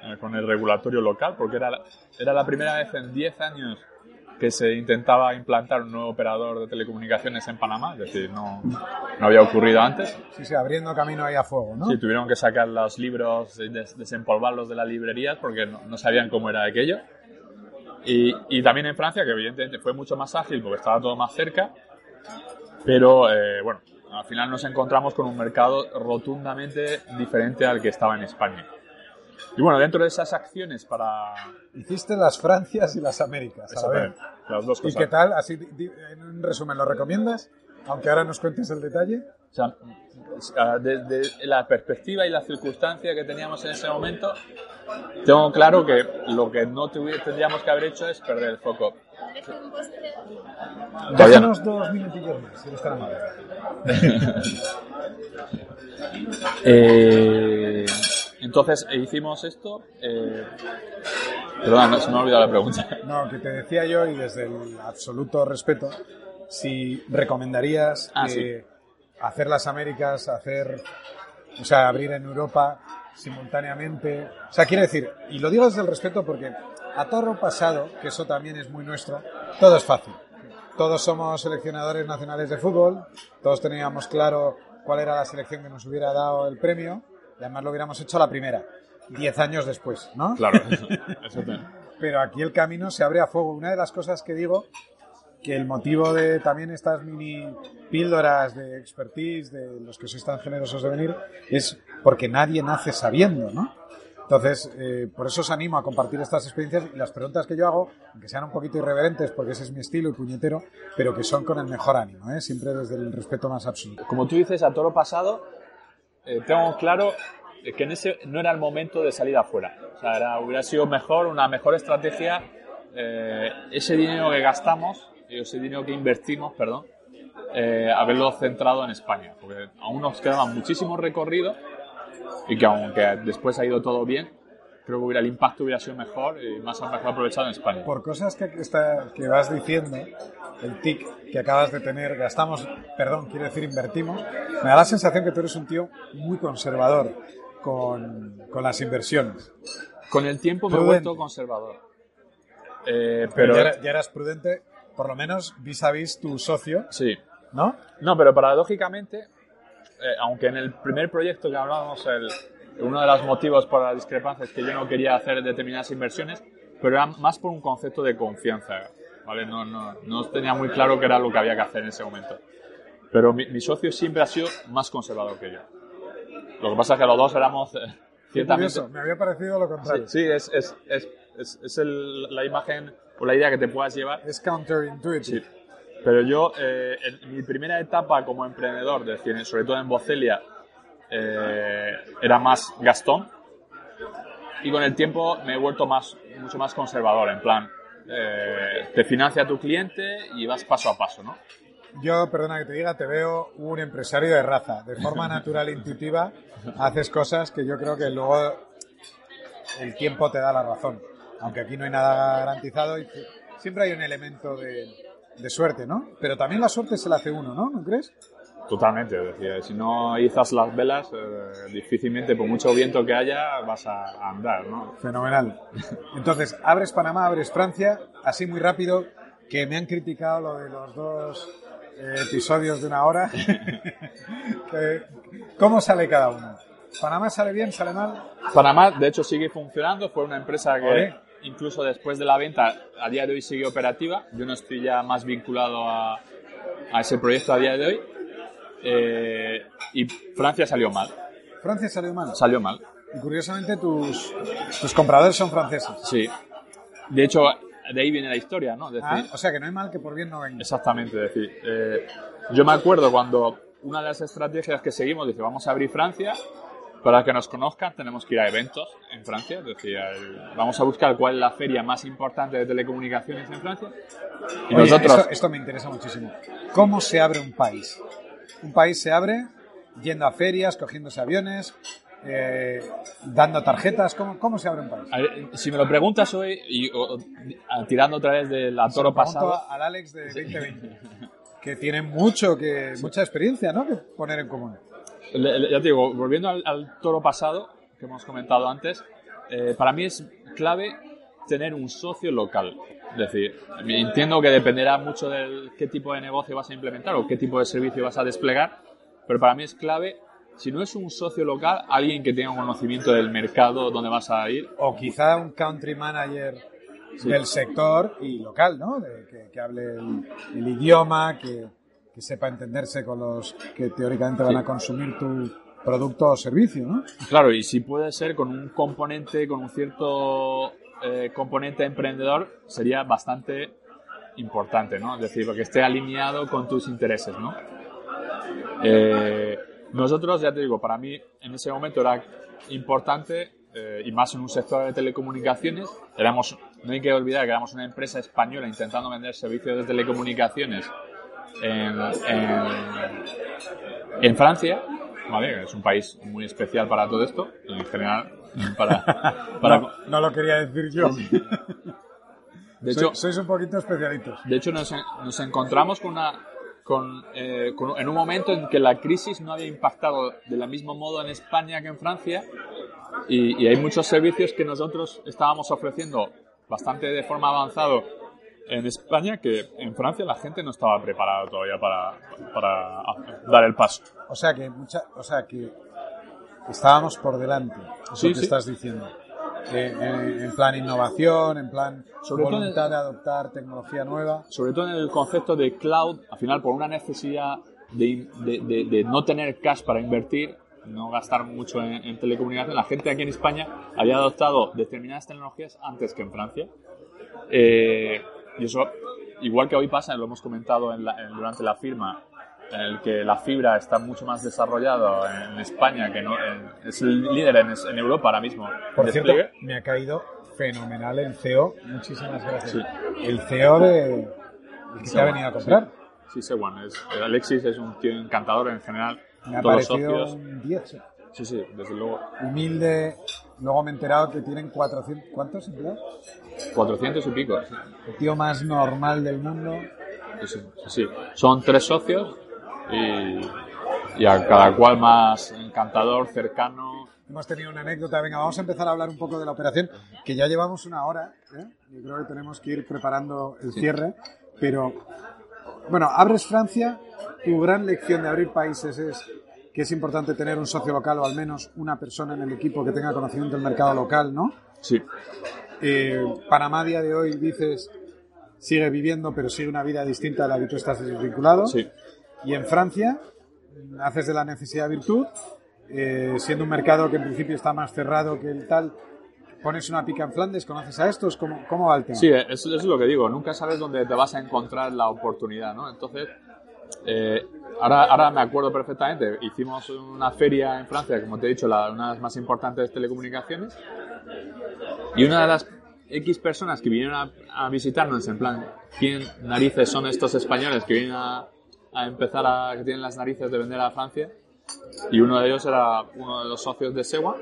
Speaker 2: eh, con el regulatorio local, porque era era la primera vez en 10 años que se intentaba implantar un nuevo operador de telecomunicaciones en Panamá, es decir, no, no había ocurrido antes.
Speaker 1: Sí, sí, abriendo camino ahí a fuego, ¿no?
Speaker 2: Sí, tuvieron que sacar los libros, y des- desempolvarlos de las librerías porque no, no sabían cómo era aquello. Y, y también en Francia, que evidentemente fue mucho más ágil porque estaba todo más cerca, pero eh, bueno, al final nos encontramos con un mercado rotundamente diferente al que estaba en España. Y bueno, dentro de esas acciones para...
Speaker 1: Hiciste las Francias y las Américas, a ver.
Speaker 2: Las dos
Speaker 1: ¿Y
Speaker 2: cosas.
Speaker 1: qué tal? Así, en un resumen, ¿lo recomiendas? Aunque ahora nos cuentes el detalle.
Speaker 2: O sea, ah, desde la perspectiva y la circunstancia que teníamos en ese momento, tengo claro que lo que no tendríamos que haber hecho es perder el foco. Todavía no.
Speaker 1: Déjanos dos minutillos más, si eres tan amable.
Speaker 2: Eh, entonces eh, hicimos esto. Eh, perdón, no, se me ha olvidado la pregunta.
Speaker 1: No, que te decía yo, y desde el absoluto respeto, si recomendarías
Speaker 2: Ah,
Speaker 1: que, hacer las Américas, hacer, o sea, abrir en Europa simultáneamente. O sea, quiero decir, y lo digo desde el respeto porque a toro pasado, que eso también es muy nuestro, todo es fácil. Todos somos seleccionadores nacionales de fútbol, todos teníamos claro cuál era la selección que nos hubiera dado el premio, y además lo hubiéramos hecho a la primera, diez años después, ¿no?
Speaker 2: Claro, eso, eso
Speaker 1: pero aquí el camino se abre a fuego. Una de las cosas que digo, que el motivo de también estas mini píldoras de expertise, de los que sois tan generosos de venir, es porque nadie nace sabiendo, ¿no? Entonces, eh, por eso os animo a compartir estas experiencias y las preguntas que yo hago, aunque sean un poquito irreverentes, porque ese es mi estilo y puñetero, pero que son con el mejor ánimo, ¿eh? siempre desde el respeto más absoluto.
Speaker 2: Como tú dices, a toro pasado, eh, tengo claro que en ese no era el momento de salir afuera. O sea, era- hubiera sido mejor, una mejor estrategia, eh, ese dinero que gastamos, ese dinero que invertimos, perdón, eh, haberlo centrado en España. Porque aún nos quedaba muchísimo recorrido y que aunque después ha ido todo bien, creo que hubiera, el impacto hubiera sido mejor y más mejor aprovechado en España.
Speaker 1: Por cosas que, está- que vas diciendo, el tic que acabas de tener, gastamos, perdón, quiero decir invertimos, me da la sensación que tú eres un tío muy conservador con, con las inversiones.
Speaker 2: Con el tiempo me he
Speaker 1: Prudente.
Speaker 2: vuelto conservador. Eh,
Speaker 1: Pero
Speaker 2: pero
Speaker 1: ya, ya eras prudente, por lo menos vis a vis tu socio,
Speaker 2: sí.
Speaker 1: ¿no?
Speaker 2: No, pero paradójicamente, eh, aunque en el primer proyecto que hablábamos, el, uno de los motivos por la discrepancia es que yo no quería hacer determinadas inversiones, pero era más por un concepto de confianza. ¿vale? No, no, no tenía muy claro qué era lo que había que hacer en ese momento. Pero mi, mi socio siempre ha sido más conservador que yo. Lo que pasa es que los dos éramos eh, ciertamente...
Speaker 1: curioso, me había parecido lo
Speaker 2: Sí,
Speaker 1: contrario.
Speaker 2: sí, es, es, es, es, es el- la imagen o la idea que te puedas llevar.
Speaker 1: Es counterintuitive.
Speaker 2: Sí. Pero yo, eh, en mi primera etapa como emprendedor, decir, sobre todo en Bocelia, eh, era más Gastón. Y con el tiempo me he vuelto más, mucho más conservador, en plan, eh, te financia tu cliente y vas paso a paso, ¿no?
Speaker 1: Yo, perdona que te diga, te veo un empresario de raza. De forma natural e intuitiva, haces cosas que yo creo que luego el tiempo te da la razón. Aunque aquí no hay nada garantizado y siempre hay un elemento de, de suerte, ¿no? Pero también la suerte se la hace uno, ¿no? ¿No crees?
Speaker 2: Totalmente, decir, si no izas las velas, eh, difícilmente, por mucho viento que haya, vas a andar, ¿no?
Speaker 1: Fenomenal. Entonces, abres Panamá, abres Francia, así muy rápido, que me han criticado lo de los dos eh, episodios de una hora. ¿Cómo sale cada uno? ¿Panamá sale bien, sale mal?
Speaker 2: Panamá, de hecho, sigue funcionando. Fue una empresa que, incluso después de la venta, a día de hoy sigue operativa. Yo no estoy ya más vinculado a, a ese proyecto a día de hoy. Eh, y Francia salió mal.
Speaker 1: Francia salió mal.
Speaker 2: Salió mal,
Speaker 1: Y curiosamente tus, tus compradores son franceses.
Speaker 2: sí. De hecho, de ahí viene la historia, ¿no?
Speaker 1: Ah,
Speaker 2: decir,
Speaker 1: o sea que no hay mal que por bien no venga.
Speaker 2: Exactamente, es decir, eh, yo me acuerdo cuando una de las estrategias que seguimos dice vamos a abrir Francia, para que nos conozcan tenemos que ir a eventos en Francia, es decir, vamos a buscar cuál es la feria más importante de telecomunicaciones en Francia. Y
Speaker 1: Oye,
Speaker 2: nosotros,
Speaker 1: esto, esto me interesa muchísimo. ¿Cómo se abre un país? Un país se abre yendo a ferias, cogiéndose aviones, eh, dando tarjetas. ¿Cómo, ¿Cómo se abre un país?
Speaker 2: ver, si me lo preguntas hoy, y, o- tirando otra vez del toro pasado,
Speaker 1: al Alex de 2020, que tiene mucho que, mucha experiencia ¿no? que poner en común.
Speaker 2: Le- le- ya te digo, volviendo al, al toro pasado que hemos comentado antes, eh, para mí es clave tener un socio local. Es decir, entiendo que dependerá mucho de qué tipo de negocio vas a implementar o qué tipo de servicio vas a desplegar, pero para mí es clave, si no es un socio local, alguien que tenga un conocimiento del mercado donde vas a ir.
Speaker 1: O quizá un country manager
Speaker 2: Sí.
Speaker 1: del sector y local, ¿no? De- que, que hable el, el idioma, que, que sepa entenderse con los que teóricamente van
Speaker 2: Sí.
Speaker 1: a consumir tu producto o servicio, ¿no?
Speaker 2: Claro, y si puede ser con un componente, con un cierto eh, componente emprendedor, sería bastante importante, ¿no? Es decir, porque esté alineado con tus intereses, ¿no? Eh, nosotros, ya te digo, para mí en ese momento era importante, eh, y más en un sector de telecomunicaciones, éramos, no hay que olvidar que éramos una empresa española intentando vender servicios de telecomunicaciones en, en, Francia, ¿vale? Es un país muy especial para todo esto, en general para... para
Speaker 1: No, no lo quería decir yo.
Speaker 2: de hecho,
Speaker 1: sois un poquito especialitos.
Speaker 2: de hecho nos, nos encontramos con una con, eh, con- en un momento en que la crisis no había impactado de la mismo modo en España que en Francia y, y hay muchos servicios que nosotros estábamos ofreciendo bastante de forma avanzado en España que en Francia la gente no estaba preparada todavía para, para dar el paso.
Speaker 1: O sea que mucha, o sea que estábamos por delante, es
Speaker 2: Sí,
Speaker 1: lo que
Speaker 2: sí.
Speaker 1: estás diciendo. Eh, en, en plan innovación, en plan
Speaker 2: Sobre todo en-
Speaker 1: voluntad de adoptar tecnología nueva.
Speaker 2: sobre todo en el concepto de cloud, al final por una necesidad de, de- de- de no tener cash para invertir, no gastar mucho en, en telecomunicación, la gente aquí en España había adoptado determinadas tecnologías antes que en Francia. Eh, y eso, igual que hoy pasa, lo hemos comentado en la- en- durante la firma, en el que la fibra está mucho más desarrollado en España, que no, es el líder en, en Europa ahora mismo.
Speaker 1: Por cierto, me ha caído fenomenal el CEO. Muchísimas gracias.
Speaker 2: Sí.
Speaker 1: El CEO de el que te
Speaker 2: Sí,
Speaker 1: ha venido a comprar.
Speaker 2: Sí, sé, bueno, es, Alexis es un tío encantador en general.
Speaker 1: Me ha
Speaker 2: todos
Speaker 1: parecido un 10.
Speaker 2: Sí, sí, desde luego.
Speaker 1: Humilde. Luego me he enterado que tienen 400. ¿Cuántos empleados?
Speaker 2: 400 y pico. Sí,
Speaker 1: El tío más normal del mundo.
Speaker 2: sí, sí, sí. Son tres socios y, y a cada cual más encantador, cercano.
Speaker 1: Hemos tenido una anécdota. Venga, vamos a empezar a hablar un poco de la operación, que ya llevamos una hora. ¿eh? Yo creo que tenemos que ir preparando el cierre. Pero, bueno, abres Francia. Tu gran lección de abrir países es que es importante tener un socio local o al menos una persona en el equipo que tenga conocimiento del mercado local, ¿no?
Speaker 2: Sí,
Speaker 1: Eh, Panamá a día de hoy dices sigue viviendo, pero sigue una vida distinta a la que tú estás desvinculado.
Speaker 2: sí.
Speaker 1: Y en Francia haces de la necesidad virtud, eh, siendo un mercado que en principio está más cerrado que el tal. Pones una pica en Flandes, conoces a estos, ¿cómo, cómo va el tema?
Speaker 2: Sí, eso, eso es lo que digo. Nunca sabes dónde te vas a encontrar la oportunidad, ¿no? Entonces, eh, ahora, ahora me acuerdo perfectamente. Hicimos una feria en Francia, como te he dicho, la, una de las más importantes de telecomunicaciones. Y una de las X personas que vinieron a, a visitarnos, en plan, ¿quién narices son estos españoles que vienen a, a empezar a. que tienen las narices de vender a Francia? Y uno de ellos era uno de los socios de Sewa.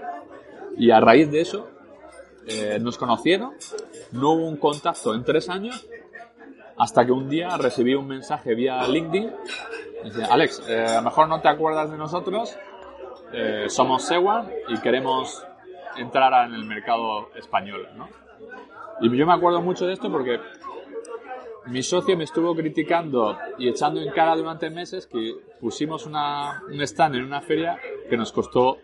Speaker 2: Y a raíz de eso, eh, nos conocieron, no hubo un contacto en tres años, hasta que un día recibí un mensaje vía LinkedIn. Decía, Alex, eh, a lo mejor no te acuerdas de nosotros, eh, somos Sewan y queremos entrar en el mercado español. ¿no? Y yo me acuerdo mucho de esto porque mi socio me estuvo criticando y echando en cara durante meses que pusimos una, un stand en una feria que nos costó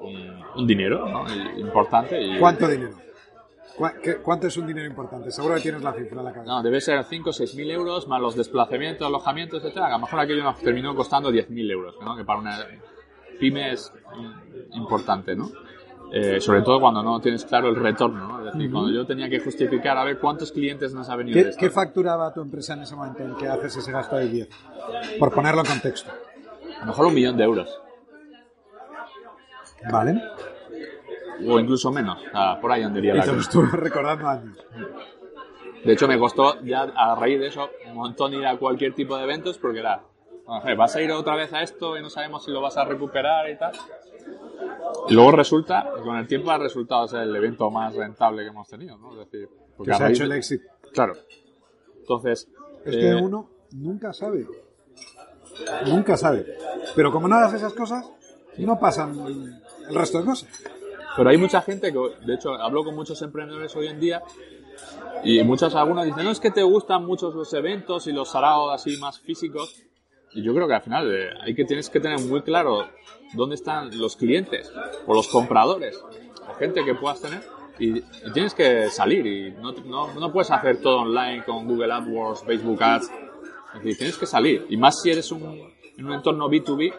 Speaker 2: un, un dinero importante. Y,
Speaker 1: ¿Cuánto dinero? ¿Cuá- qué- ¿Cuánto es un dinero importante? Seguro que tienes la cifra en la cabeza.
Speaker 2: No, debe ser 5 o 6 mil euros más los desplazamientos, alojamientos, etcétera. A lo mejor aquello nos terminó costando 10 mil euros, ¿no? que para una pyme es importante, ¿no? Eh, sobre todo cuando no tienes claro el retorno, ¿no? Es decir, cuando yo tenía que justificar a ver cuántos clientes nos ha venido de
Speaker 1: ¿Qué,
Speaker 2: esto.
Speaker 1: qué facturaba tu empresa en ese momento en que haces ese gasto de 10? Por ponerlo en contexto.
Speaker 2: A lo mejor un millón de euros,
Speaker 1: ¿Vale?
Speaker 2: o incluso menos, sea, por ahí andaría la cosa.
Speaker 1: estuve recordando años.
Speaker 2: De hecho, me costó ya a raíz de eso un montón ir a cualquier tipo de eventos porque era, vas a ir otra vez a esto y no sabemos si lo vas a recuperar y tal. Y luego resulta, con el tiempo ha resultado ser el evento más rentable que hemos tenido, ¿no? Es decir, porque
Speaker 1: Que se ha hecho el éxito.
Speaker 2: Claro. Entonces,
Speaker 1: Es que
Speaker 2: eh,
Speaker 1: uno nunca sabe. Nunca sabe. Pero como no hagas esas cosas, no pasan el, el resto de cosas.
Speaker 2: Pero hay mucha gente que, de hecho, hablo con muchos emprendedores hoy en día y muchos, algunos dicen, no, es que te gustan mucho los eventos y los saraos así más físicos. Yo creo que al final eh, hay que, tienes que tener muy claro dónde están los clientes o los compradores o gente que puedas tener y, y tienes que salir y no, no, no puedes hacer todo online con Google AdWords, Facebook Ads. Es decir, tienes que salir. Y más si eres un, en un entorno B2B,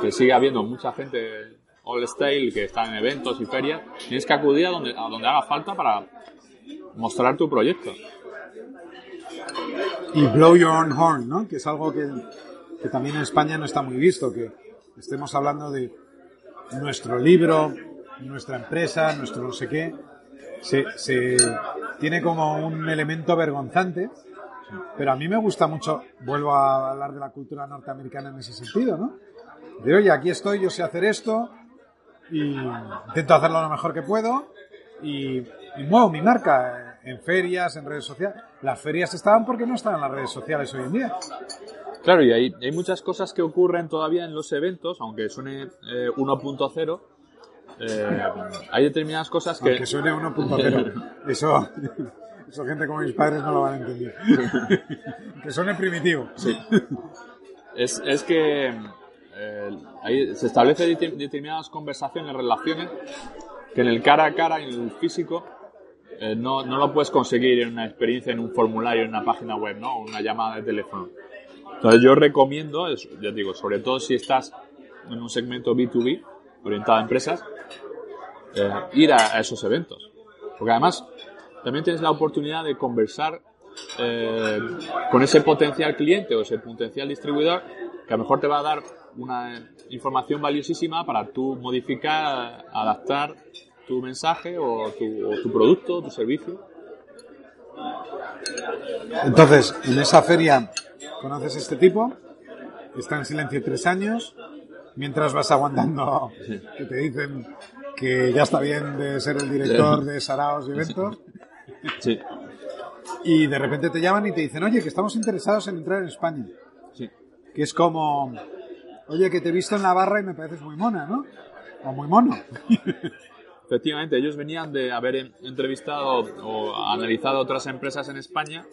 Speaker 2: que sigue habiendo mucha gente all style que está en eventos y ferias, tienes que acudir a donde, a donde haga falta para mostrar tu proyecto.
Speaker 1: Y blow your own horn, ¿no? Que es algo que, que también en España no está muy visto, que estemos hablando de nuestro libro, nuestra empresa, nuestro no sé qué. Se, se tiene como un elemento vergonzante, pero a mí me gusta mucho, vuelvo a hablar de la cultura norteamericana en ese sentido, ¿no? De oye, aquí estoy, yo sé hacer esto, y intento hacerlo lo mejor que puedo, y, y muevo mi marca en ferias, en redes sociales. Las ferias estaban porque no estaban las redes sociales hoy en día.
Speaker 2: Claro, y hay, hay muchas cosas que ocurren todavía en los eventos, aunque suene eh, 1.0. eh, hay determinadas cosas que...
Speaker 1: Aunque suene 1.0. Eso, eso gente como mis padres no lo van a entender. que suene primitivo.
Speaker 2: Sí. Es, es que eh, ahí se establecen det- determinadas conversaciones, relaciones, que en el cara a cara, en el físico, eh, no, no lo puedes conseguir en una experiencia, en un formulario, en una página web, ¿no? Una llamada de teléfono. Entonces yo recomiendo, es- ya digo, sobre todo si estás en un segmento B2B, orientado a empresas, eh, ir a, a esos eventos. Porque además también tienes la oportunidad de conversar eh, con ese potencial cliente o ese potencial distribuidor que a lo mejor te va a dar una información valiosísima para tú modificar, adaptar tu mensaje o tu, o tu producto, tu servicio.
Speaker 1: Entonces, en esa feria conoces este tipo, está en silencio tres años, mientras vas aguantando que te dicen que ya está bien de ser el director de Saraos y eventos,
Speaker 2: Sí,
Speaker 1: y de repente te llaman y te dicen, oye, que estamos interesados en entrar en España.
Speaker 2: sí.
Speaker 1: Que es como, oye, que te he visto en la barra y me pareces muy mona, ¿no? O muy mono.
Speaker 2: Efectivamente, ellos venían de haber en- entrevistado o analizado otras empresas en España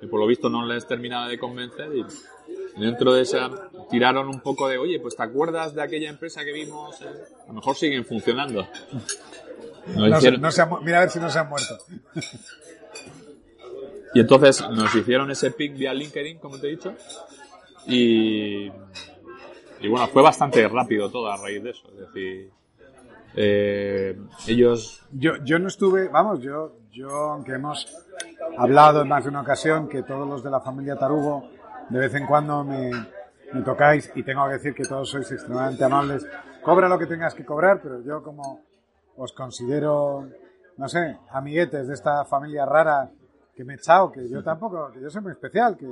Speaker 2: que por lo visto no les terminaba de convencer y dentro de esa tiraron un poco de, oye, pues ¿te acuerdas de aquella empresa que vimos? A lo mejor siguen funcionando.
Speaker 1: No se- no se mira a ver si no se han muerto.
Speaker 2: Y entonces nos hicieron ese pick vía LinkedIn, como te he dicho, y, y bueno, fue bastante rápido todo a raíz de eso. Es decir, eh, ellos
Speaker 1: Yo, yo no estuve, vamos, yo, yo, aunque hemos hablado en más de una ocasión que todos los de la familia Tarugo de vez en cuando me, me tocáis y tengo que decir que todos sois extremadamente amables. Cobra lo que tengas que cobrar, pero yo como os considero, no sé, amiguetes de esta familia rara que me he echado, que yo tampoco, que yo soy muy especial, que,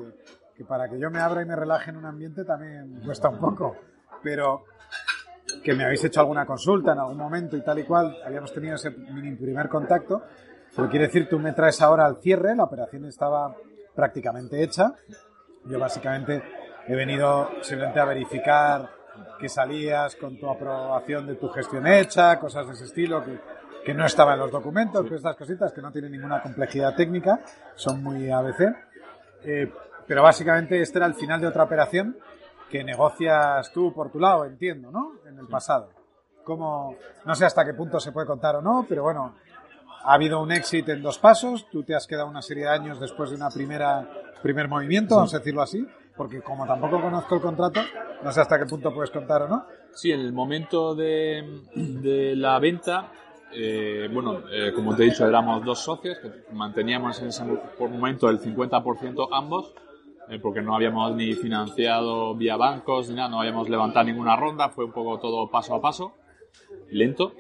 Speaker 1: que para que yo me abra y me relaje en un ambiente también cuesta un poco. Pero que me habéis hecho alguna consulta en algún momento y tal y cual, habíamos tenido ese mini primer contacto, pero quiere decir, tú me traes ahora al cierre, la operación estaba prácticamente hecha, yo básicamente he venido simplemente a verificar que salías con tu aprobación de tu gestión hecha, cosas de ese estilo que, que no estaban en los documentos, pero estas cositas que no tienen ninguna complejidad técnica, son muy ABC. Eh, pero básicamente este era el final de otra operación que negocias tú por tu lado, entiendo, ¿no? El pasado. Como, no sé hasta qué punto se puede contar o no, pero bueno, ha habido un éxito en dos pasos, tú te has quedado una serie de años después de una primera primer movimiento, vamos a decirlo así, porque como tampoco conozco el contrato, no sé hasta qué punto puedes contar o no.
Speaker 2: Sí, en el momento de, de la venta, eh, bueno, eh, como te he dicho, éramos dos socios que manteníamos en ese momento el 50% ambos, eh, porque no habíamos ni financiado vía bancos ni nada, no habíamos levantado ninguna ronda, fue un poco todo paso a paso, lento.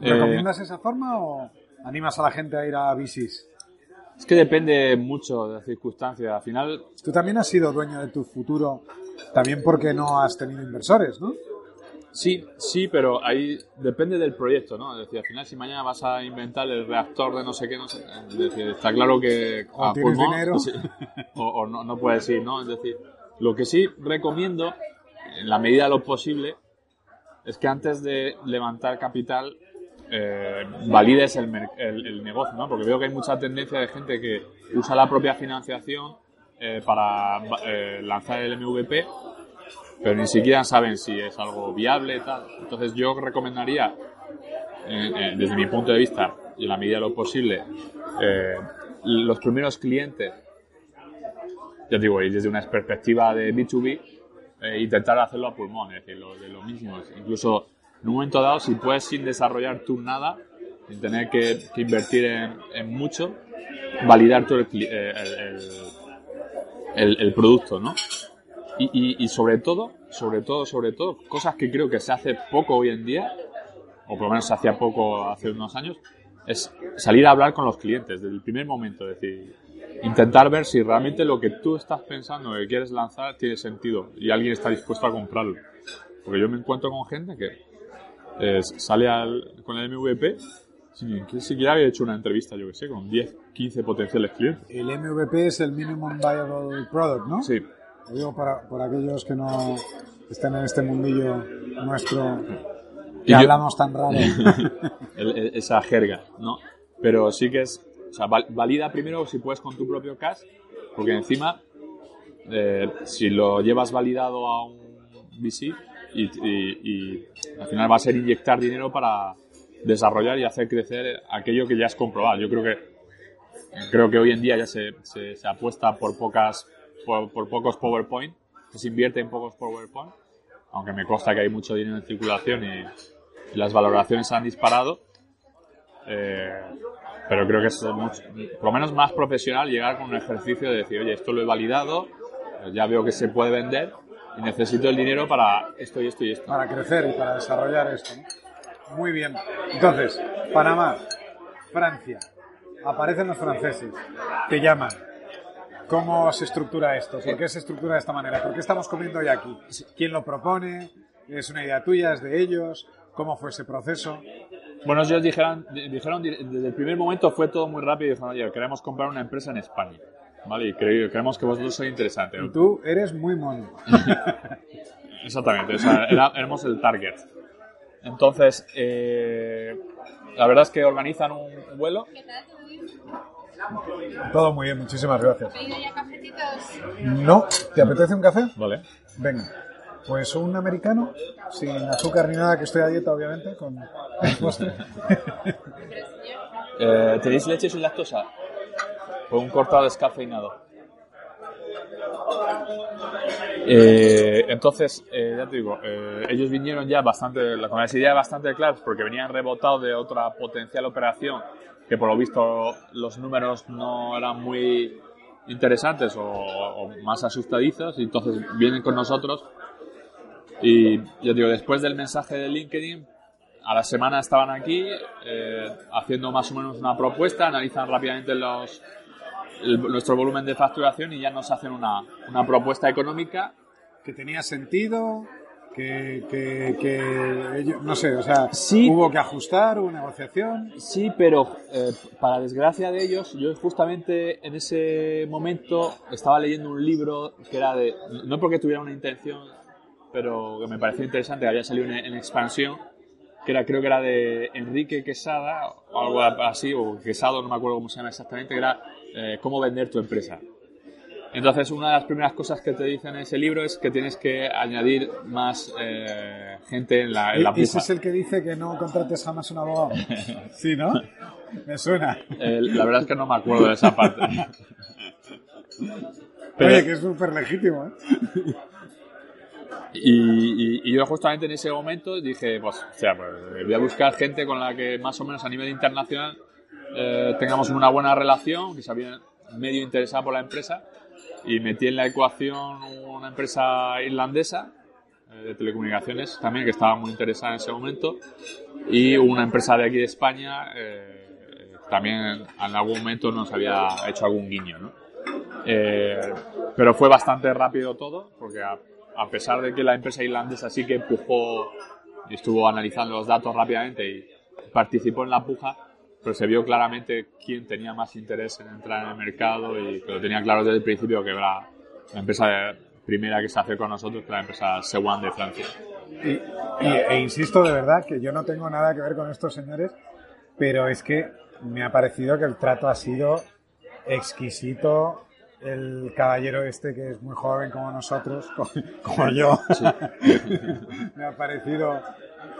Speaker 2: Eh,
Speaker 1: ¿Recomiendas esa forma o animas a la gente a ir a bicis?
Speaker 2: es que depende mucho de las circunstancias. Al final,
Speaker 1: Tú también has sido dueño de tu futuro, también porque no has tenido inversores, ¿no?
Speaker 2: Sí, sí, pero ahí depende del proyecto, ¿no? Es decir, al final si mañana vas a inventar el reactor de no sé qué, no sé, es decir, está claro que
Speaker 1: O tienes dinero.
Speaker 2: sí, o, o no, no puedes ir, ¿no? Es decir, lo que sí recomiendo, en la medida de lo posible, es que antes de levantar capital eh, valides el, el- el negocio, ¿no? Porque veo que hay mucha tendencia de gente que usa la propia financiación eh, para eh, lanzar el MVP pero ni siquiera saben si es algo viable tal. Entonces yo recomendaría, eh, eh, desde mi punto de vista y en la medida de lo posible, eh, los primeros clientes, ya digo, desde una perspectiva de B2B, eh, intentar hacerlo a pulmón, es decir, lo, de lo mismo. Incluso en un momento dado, si puedes sin desarrollar tú nada, sin tener que, invertir en, mucho, validar el- el- el producto, ¿no? Y, y- y sobre todo, sobre todo, sobre todo, cosas que creo que se hace poco hoy en día, o por lo menos se hacía poco hace unos años, es salir a hablar con los clientes desde el primer momento, es decir, intentar ver si realmente lo que tú estás pensando que quieres lanzar tiene sentido y alguien está dispuesto a comprarlo. Porque yo me encuentro con gente que eh, sale al- con el MVP Sí, que siquiera había hecho una entrevista, yo que sé, con 10, 15 potenciales clientes.
Speaker 1: El MVP es el Minimum Viable Product, ¿no?
Speaker 2: Sí.
Speaker 1: Lo digo para, por aquellos que no estén en este mundillo nuestro
Speaker 2: Y
Speaker 1: que
Speaker 2: yo-
Speaker 1: hablamos tan raro.
Speaker 2: Esa jerga, ¿no? Pero sí que es, o sea, val- valida primero si puedes con tu propio cash, porque encima, eh, si lo llevas validado a un VC, y, y- y al final va a ser inyectar dinero para desarrollar y hacer crecer aquello que ya es comprobado. Yo creo que creo que hoy en día ya se, se, se apuesta por pocas por, por pocos PowerPoint, que se invierte en pocos PowerPoint, aunque me consta que hay mucho dinero en circulación y, y las valoraciones han disparado. Eh, pero creo que es mucho- por lo menos más profesional llegar con un ejercicio de decir, oye, esto lo he validado, ya veo que se puede vender y necesito el dinero para esto y esto y esto.
Speaker 1: para crecer y para desarrollar esto. ¿no? Muy bien. Entonces, Panamá, Francia, aparecen los franceses, te llaman. ¿Cómo se estructura esto? ¿Por qué se estructura de esta manera? ¿Por qué estamos comiendo hoy aquí? ¿Quién lo propone? ¿Es una idea tuya? ¿Es de ellos? ¿Cómo fue ese proceso?
Speaker 2: Bueno, ellos dijeron, di- dijeron di- desde el primer momento fue todo muy rápido y dijeron, oye, queremos comprar una empresa en España. ¿Vale? Y cre- creemos que vosotros sois interesantes.
Speaker 1: Y tú eres muy mono.
Speaker 2: Exactamente, o sea, era- éramos el target. Entonces, eh, la verdad es que organizan un vuelo.
Speaker 3: ¿Todo
Speaker 1: muy bien, muchísimas gracias.
Speaker 3: ¿Pedido ya cafetitos?
Speaker 1: No, ¿te apetece un café?
Speaker 2: Vale.
Speaker 1: Venga. Pues un americano, sin azúcar ni nada, que estoy a dieta, obviamente, con el postre.
Speaker 2: Eh, ¿Tenéis leche sin lactosa? Con un cortado descafeinado. Eh, entonces, eh, ya te digo, eh, ellos vinieron ya bastante, con las ideas bastante claras porque venían rebotados de otra potencial operación que por lo visto los números no eran muy interesantes o, más asustadizos y entonces vienen con nosotros y yo digo, después del mensaje de LinkedIn, a la semana estaban aquí eh, haciendo más o menos una propuesta, analizan rápidamente los, el- nuestro volumen de facturación y ya nos hacen una, una propuesta económica.
Speaker 1: que tenía sentido, que, que, que no sé, o sea,
Speaker 2: Sí.
Speaker 1: hubo que ajustar, hubo negociación.
Speaker 2: Sí, pero eh, para desgracia de ellos, yo justamente en ese momento estaba leyendo un libro que era de, no porque tuviera una intención, pero que me pareció interesante, que había salido en, en expansión, que era, creo que era de Enrique Quesada, o algo así, o Quesado, no me acuerdo cómo se llama exactamente, que era eh, cómo vender tu empresa. Entonces, una de las primeras cosas que te dicen en ese libro es que tienes que añadir más eh, gente en la, en la
Speaker 1: E- Ese
Speaker 2: puja.
Speaker 1: es el que dice que no contrates jamás un abogado. Sí, ¿no? Me suena.
Speaker 2: Eh, la verdad es que no me acuerdo de esa parte. Pero-
Speaker 1: Oye, que es súper legítimo, ¿eh?
Speaker 2: Y, y- y yo justamente en ese momento dije, pues, o sea, pues, voy a buscar gente con la que más o menos a nivel internacional eh, tengamos una buena relación, que se había medio interesada por la empresa, y metí en la ecuación una empresa irlandesa eh, de telecomunicaciones también, que estaba muy interesada en ese momento, y una empresa de aquí de España eh, también en algún momento nos había hecho algún guiño, ¿no? Eh, pero fue bastante rápido todo, porque a, a pesar de que la empresa irlandesa sí que empujó y estuvo analizando los datos rápidamente y participó en la puja, pero se vio claramente quién tenía más interés en entrar en el mercado y que lo tenía claro desde el principio que era la empresa primera que se hace con nosotros, que la empresa Sewan de Francia.
Speaker 1: Y, y- e insisto de verdad que yo no tengo nada que ver con estos señores, pero es que me ha parecido que el trato ha sido exquisito. El caballero este que es muy joven como nosotros, como, como yo, me ha parecido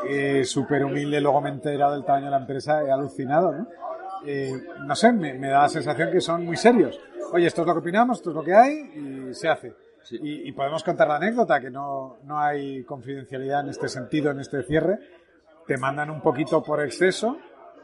Speaker 1: eh, súper humilde. Luego me he enterado del tamaño de la empresa, he alucinado, ¿no? Eh, no sé, me, me da la sensación que son muy serios. Oye, esto es lo que opinamos, esto es lo que hay y se hace.
Speaker 2: Sí.
Speaker 1: Y, y podemos contar la anécdota, que no, no hay confidencialidad en este sentido, en este cierre. Te mandan un poquito por exceso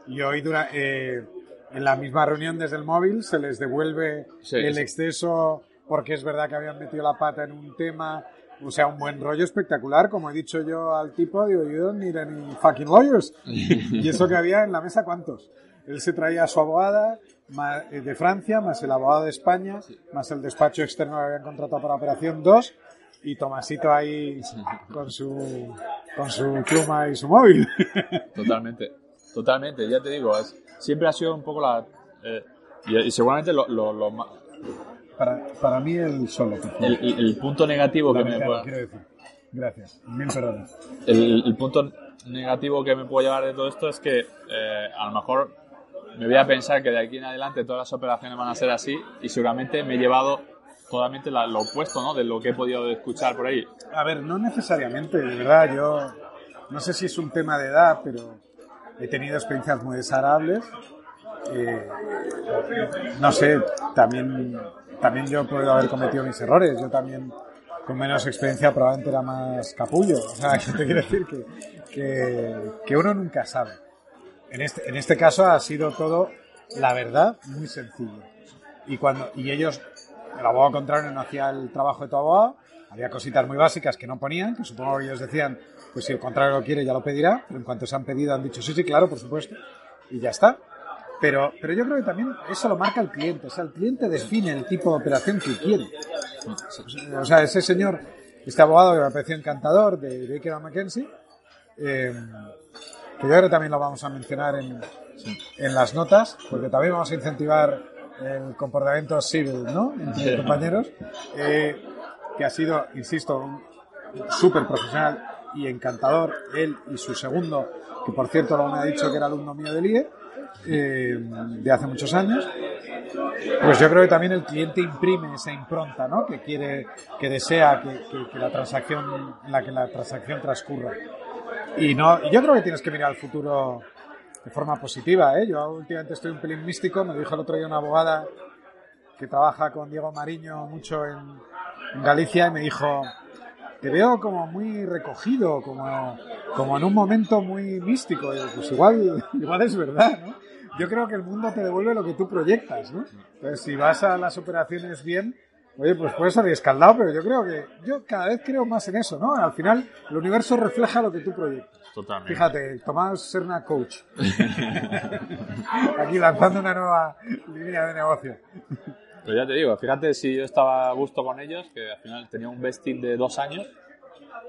Speaker 1: y hoy dura, eh, en la misma reunión desde el móvil se les devuelve
Speaker 2: Sí,
Speaker 1: el
Speaker 2: sí.
Speaker 1: exceso porque es verdad que habían metido la pata en un tema. O sea, un buen rollo espectacular, como he dicho yo al tipo, digo, you don't need any fucking lawyers. y eso que había en la mesa, ¿cuántos? Él se traía a su abogada eh, de Francia, más el abogado de España, más el despacho externo que habían contratado para operación 2, y Tomasito ahí con su, con su pluma y su móvil.
Speaker 2: Totalmente. Totalmente, ya te digo, es- siempre ha sido un poco la... eh, y, y seguramente lo, lo- lo
Speaker 1: Para, para mí el solo.
Speaker 2: el, el- el punto negativo
Speaker 1: La
Speaker 2: que me pueda-
Speaker 1: quiero decir. Gracias. Mil perdones.
Speaker 2: el, el punto negativo que me puedo llevar de todo esto es que eh, a lo mejor me voy a pensar que de aquí en adelante todas las operaciones van a ser así y seguramente me he llevado totalmente la- lo opuesto ¿no? de lo que he podido escuchar por ahí.
Speaker 1: A ver, no necesariamente, de verdad, yo no sé si es un tema de edad, pero he tenido experiencias muy desagradables. Eh, no sé, también, también yo puedo haber cometido mis errores, yo también con menos experiencia probablemente era más capullo. O sea, que te quiero decir que, que, uno nunca sabe. En este, en este caso ha sido todo, la verdad, muy sencillo. Y, cuando, y ellos, el abogado contrario no hacía el trabajo de tu abogado, había cositas muy básicas que no ponían, que supongo que ellos decían, pues si el contrario lo quiere ya lo pedirá, pero en cuanto se han pedido han dicho sí, sí, claro, por supuesto, y ya está. Pero, pero yo creo que también eso lo marca el cliente, o sea, el cliente define el tipo de operación que quiere. O sea, ese señor, este abogado que me pareció encantador, de Baker McKenzie, eh, que yo creo que también lo vamos a mencionar en, en las notas, porque también vamos a incentivar el comportamiento civil, ¿no? Entre compañeros, eh, que ha sido, insisto, un súper profesional y encantador, él y su segundo, que por cierto luego me ha dicho que era alumno mío del IE, eh, de hace muchos años, pues yo creo que también el cliente imprime esa impronta, ¿no? Que quiere, que desea que, la transacción, la que la transacción transcurra. Y no, yo creo que tienes que mirar al futuro de forma positiva, ¿eh? Yo últimamente estoy un pelín místico, me dijo el otro día una abogada que trabaja con Diego Mariño mucho en Galicia y me dijo, te veo como muy recogido, como, como en un momento muy místico. Pues igual, igual es verdad, ¿no? Yo creo que el mundo te devuelve lo que tú proyectas, ¿no? Entonces, si vas a las operaciones bien, oye, pues puedes salir escaldado, pero yo creo que, yo cada vez creo más en eso, ¿no? Al final, el universo refleja lo que tú proyectas.
Speaker 2: Totalmente.
Speaker 1: Fíjate, Tomás Serna Coach. Aquí lanzando una nueva línea de negocio.
Speaker 2: Pues ya te digo, fíjate si yo estaba a gusto con ellos, que al final tenía un vesting de dos años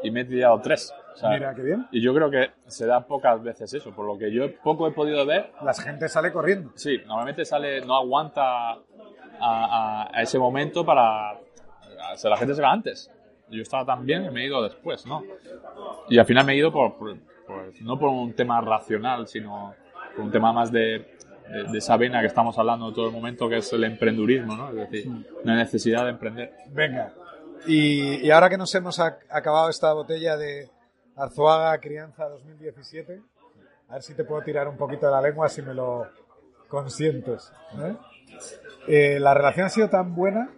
Speaker 2: y me he tirado tres. O sea,
Speaker 1: Mira, qué bien.
Speaker 2: Y yo creo que se da pocas veces eso, por lo que yo poco he podido ver.
Speaker 1: La gente sale corriendo.
Speaker 2: Sí, normalmente sale, no aguanta a, a- a ese momento para. se- la gente se va antes. Yo estaba tan bien que me he ido después, ¿no? Y al final me he ido por, por- por- no por un tema racional, sino por un tema más de, de, de esa vena que estamos hablando todo el momento, que es el emprendurismo, ¿no? Es decir, la necesidad de emprender.
Speaker 1: Venga. Y, y ahora que nos hemos ac- acabado esta botella de Arzuaga Crianza 2017, a ver si te puedo tirar un poquito de la lengua si me lo consientes. ¿eh? Eh, la relación ha sido tan buena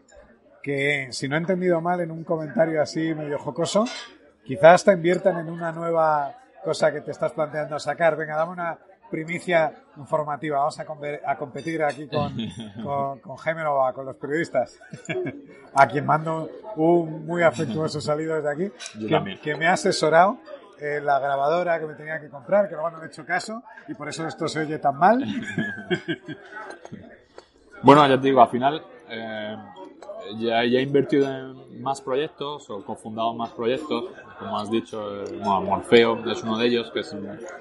Speaker 1: que, si no he entendido mal en un comentario así medio jocoso, quizás hasta inviertan en una nueva cosa que te estás planteando sacar. Venga, dame una primicia informativa. Vamos a, competir aquí con, con, con con los periodistas. a quien mando un muy afectuoso saludo desde aquí. Que, me ha asesorado en la grabadora que me tenía que comprar, que luego no le he hecho caso y por eso esto se oye tan mal.
Speaker 2: Bueno, ya te digo, al final eh, ya, ya he invertido en más proyectos o cofundado más proyectos, como has dicho, eh, bueno, Morfeo es uno de ellos, que es,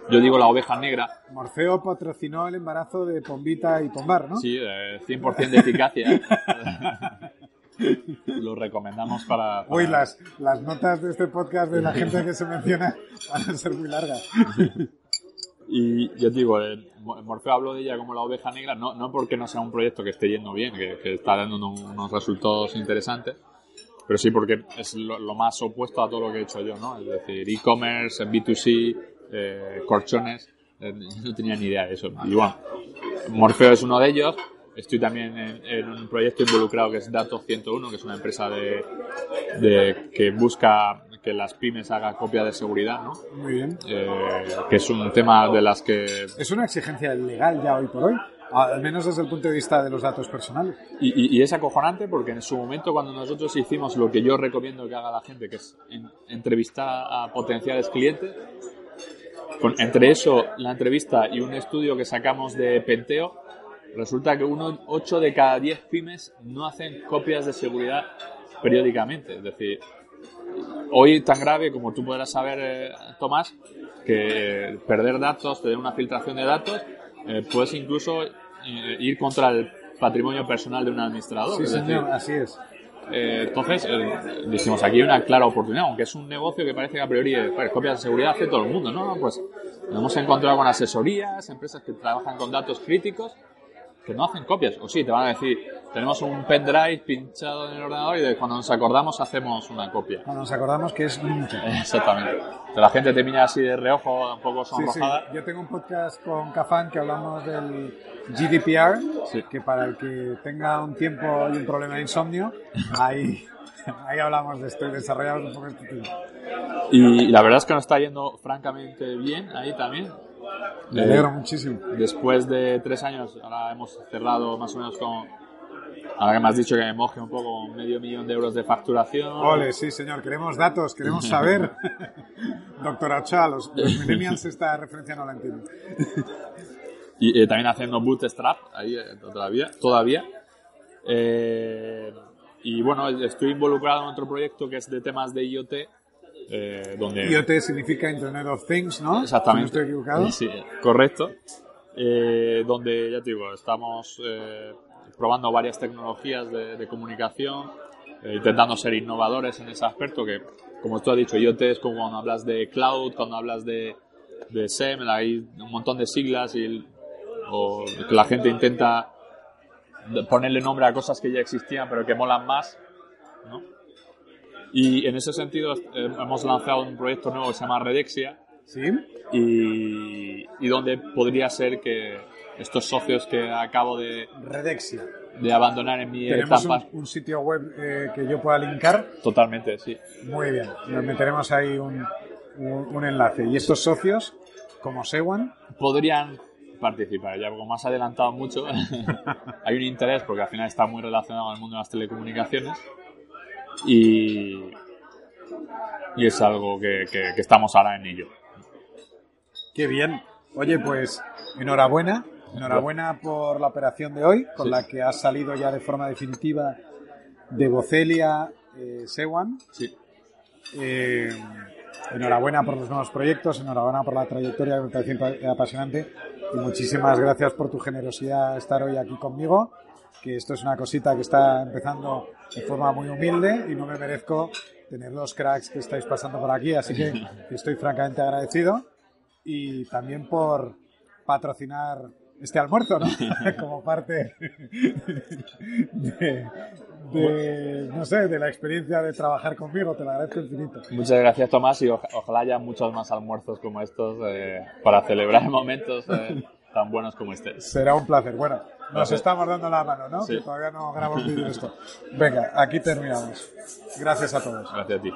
Speaker 2: yo digo la oveja negra,
Speaker 1: Morfeo patrocinó el embarazo de Pombita y Pombar, ¿no?
Speaker 2: sí, eh, 100% de eficacia. Lo recomendamos para... para-
Speaker 1: Uy, las, las notas de este podcast de la gente que se menciona van a ser muy largas.
Speaker 2: Y yo digo, Mo- Morfeo habló de ella como la oveja negra, no, no porque no sea un proyecto que esté yendo bien, que, que está dando unos, unos resultados interesantes, pero sí porque es lo, lo más opuesto a todo lo que he hecho yo, ¿no? Es decir, e-commerce, B2C, eh, corchones, eh, no tenía ni idea de eso. Y bueno, Morfeo es uno de ellos. Estoy también en, en un proyecto involucrado que es Datos 101, que es una empresa de, de- que busca que las pymes hagan copia de seguridad, ¿no?
Speaker 1: Muy bien.
Speaker 2: Eh, que es un tema de las que
Speaker 1: Es una exigencia legal ya hoy por hoy, al menos desde el punto de vista de los datos personales.
Speaker 2: Y, y- y es acojonante porque en su momento cuando nosotros hicimos lo que yo recomiendo que haga la gente, que es en- entrevistar a potenciales clientes, con- entre eso, la entrevista y un estudio que sacamos de Penteo, resulta que uno, 8 de cada 10 pymes no hacen copias de seguridad periódicamente. Es decir, hoy tan grave como tú podrás saber, eh, Tomás, que perder datos, tener una filtración de datos, eh, puedes incluso eh, ir contra el patrimonio personal de un administrador.
Speaker 1: Sí,
Speaker 2: decir,
Speaker 1: señor, así es.
Speaker 2: eh, entonces, dijimos, aquí hay una clara oportunidad, aunque es un negocio que parece que a priori pues, copias de seguridad hace todo el mundo. No, Pues nos hemos encontrado con asesorías, empresas que trabajan con datos críticos que no hacen copias. O sí, te van a decir, tenemos un pendrive pinchado en el ordenador y de cuando nos acordamos hacemos una copia.
Speaker 1: Cuando nos acordamos que es nunca.
Speaker 2: Exactamente. Entonces, la gente te mira así de reojo, un poco
Speaker 1: Sí, sí.
Speaker 2: sonrojada.
Speaker 1: Yo tengo un podcast con Cafán que hablamos del GDPR,
Speaker 2: Sí.
Speaker 1: que para el que tenga un tiempo y un problema de insomnio, ahí, ahí hablamos de esto y desarrollamos un poco este tema.
Speaker 2: Y la verdad es que nos está yendo francamente bien ahí también.
Speaker 1: Me
Speaker 2: Eh,
Speaker 1: muchísimo.
Speaker 2: Después de tres años, ahora hemos cerrado más o menos con. Ahora que me has dicho que me moje un poco, medio millón de euros de facturación.
Speaker 1: Ole, sí, señor, queremos datos, queremos saber. Doctor Ochoa, los, los millennials esta referencia no la entienden.
Speaker 2: Y eh, también haciendo bootstrap, ahí eh, todavía. todavía. Eh, y bueno, estoy involucrado en otro proyecto que es de temas de IoT, eh, donde.
Speaker 1: IoT significa Internet of Things, ¿no?
Speaker 2: Exactamente.
Speaker 1: Si no estoy equivocado.
Speaker 2: Sí, correcto. Eh, donde, ya te digo, estamos eh, probando varias tecnologías de, de comunicación, eh, intentando ser innovadores en ese aspecto que, como tú has dicho, IoT es como cuando hablas de cloud, cuando hablas de, de SEM, hay un montón de siglas y el- o que la gente intenta ponerle nombre a cosas que ya existían pero que molan más, ¿no? Y en ese sentido eh, hemos lanzado un proyecto nuevo que se llama Redexia,
Speaker 1: ¿Sí?
Speaker 2: y, y donde podría ser que estos socios que acabo de,
Speaker 1: Redexia.
Speaker 2: de abandonar en mi
Speaker 1: Tenemos
Speaker 2: etapa
Speaker 1: un, un sitio web eh, que yo pueda linkar.
Speaker 2: totalmente sí
Speaker 1: Muy bien. Nos meteremos ahí un, un, un enlace. Y estos socios, como Sewan,
Speaker 2: podrían participar ya como más adelantado mucho hay un interés porque al final está muy relacionado con el mundo de las telecomunicaciones y y es algo que, que- que estamos ahora en ello
Speaker 1: Qué bien. Oye, pues enhorabuena. Enhorabuena por la operación de hoy, con
Speaker 2: Sí.
Speaker 1: la que has salido ya de forma definitiva de Bocelia eh, Sewan.
Speaker 2: sí
Speaker 1: Eh, enhorabuena por los nuevos proyectos, enhorabuena por la trayectoria que me parece apasionante y muchísimas gracias por tu generosidad estar hoy aquí conmigo, que esto es una cosita que está empezando de forma muy humilde y no me merezco tener los cracks que estáis pasando por aquí, así que estoy francamente agradecido y también por patrocinar este almuerzo, ¿no? Como parte de, de, no sé, de la experiencia de trabajar conmigo, te lo agradezco infinito.
Speaker 2: Muchas gracias, Tomás, y oja- ojalá haya muchos más almuerzos como estos eh, para celebrar momentos eh, tan buenos como este.
Speaker 1: Será un placer. Bueno, nos estamos dando la mano, ¿no?
Speaker 2: Sí.
Speaker 1: Que todavía no grabo vídeo de esto. Venga, aquí terminamos. Gracias a todos.
Speaker 2: Gracias a ti.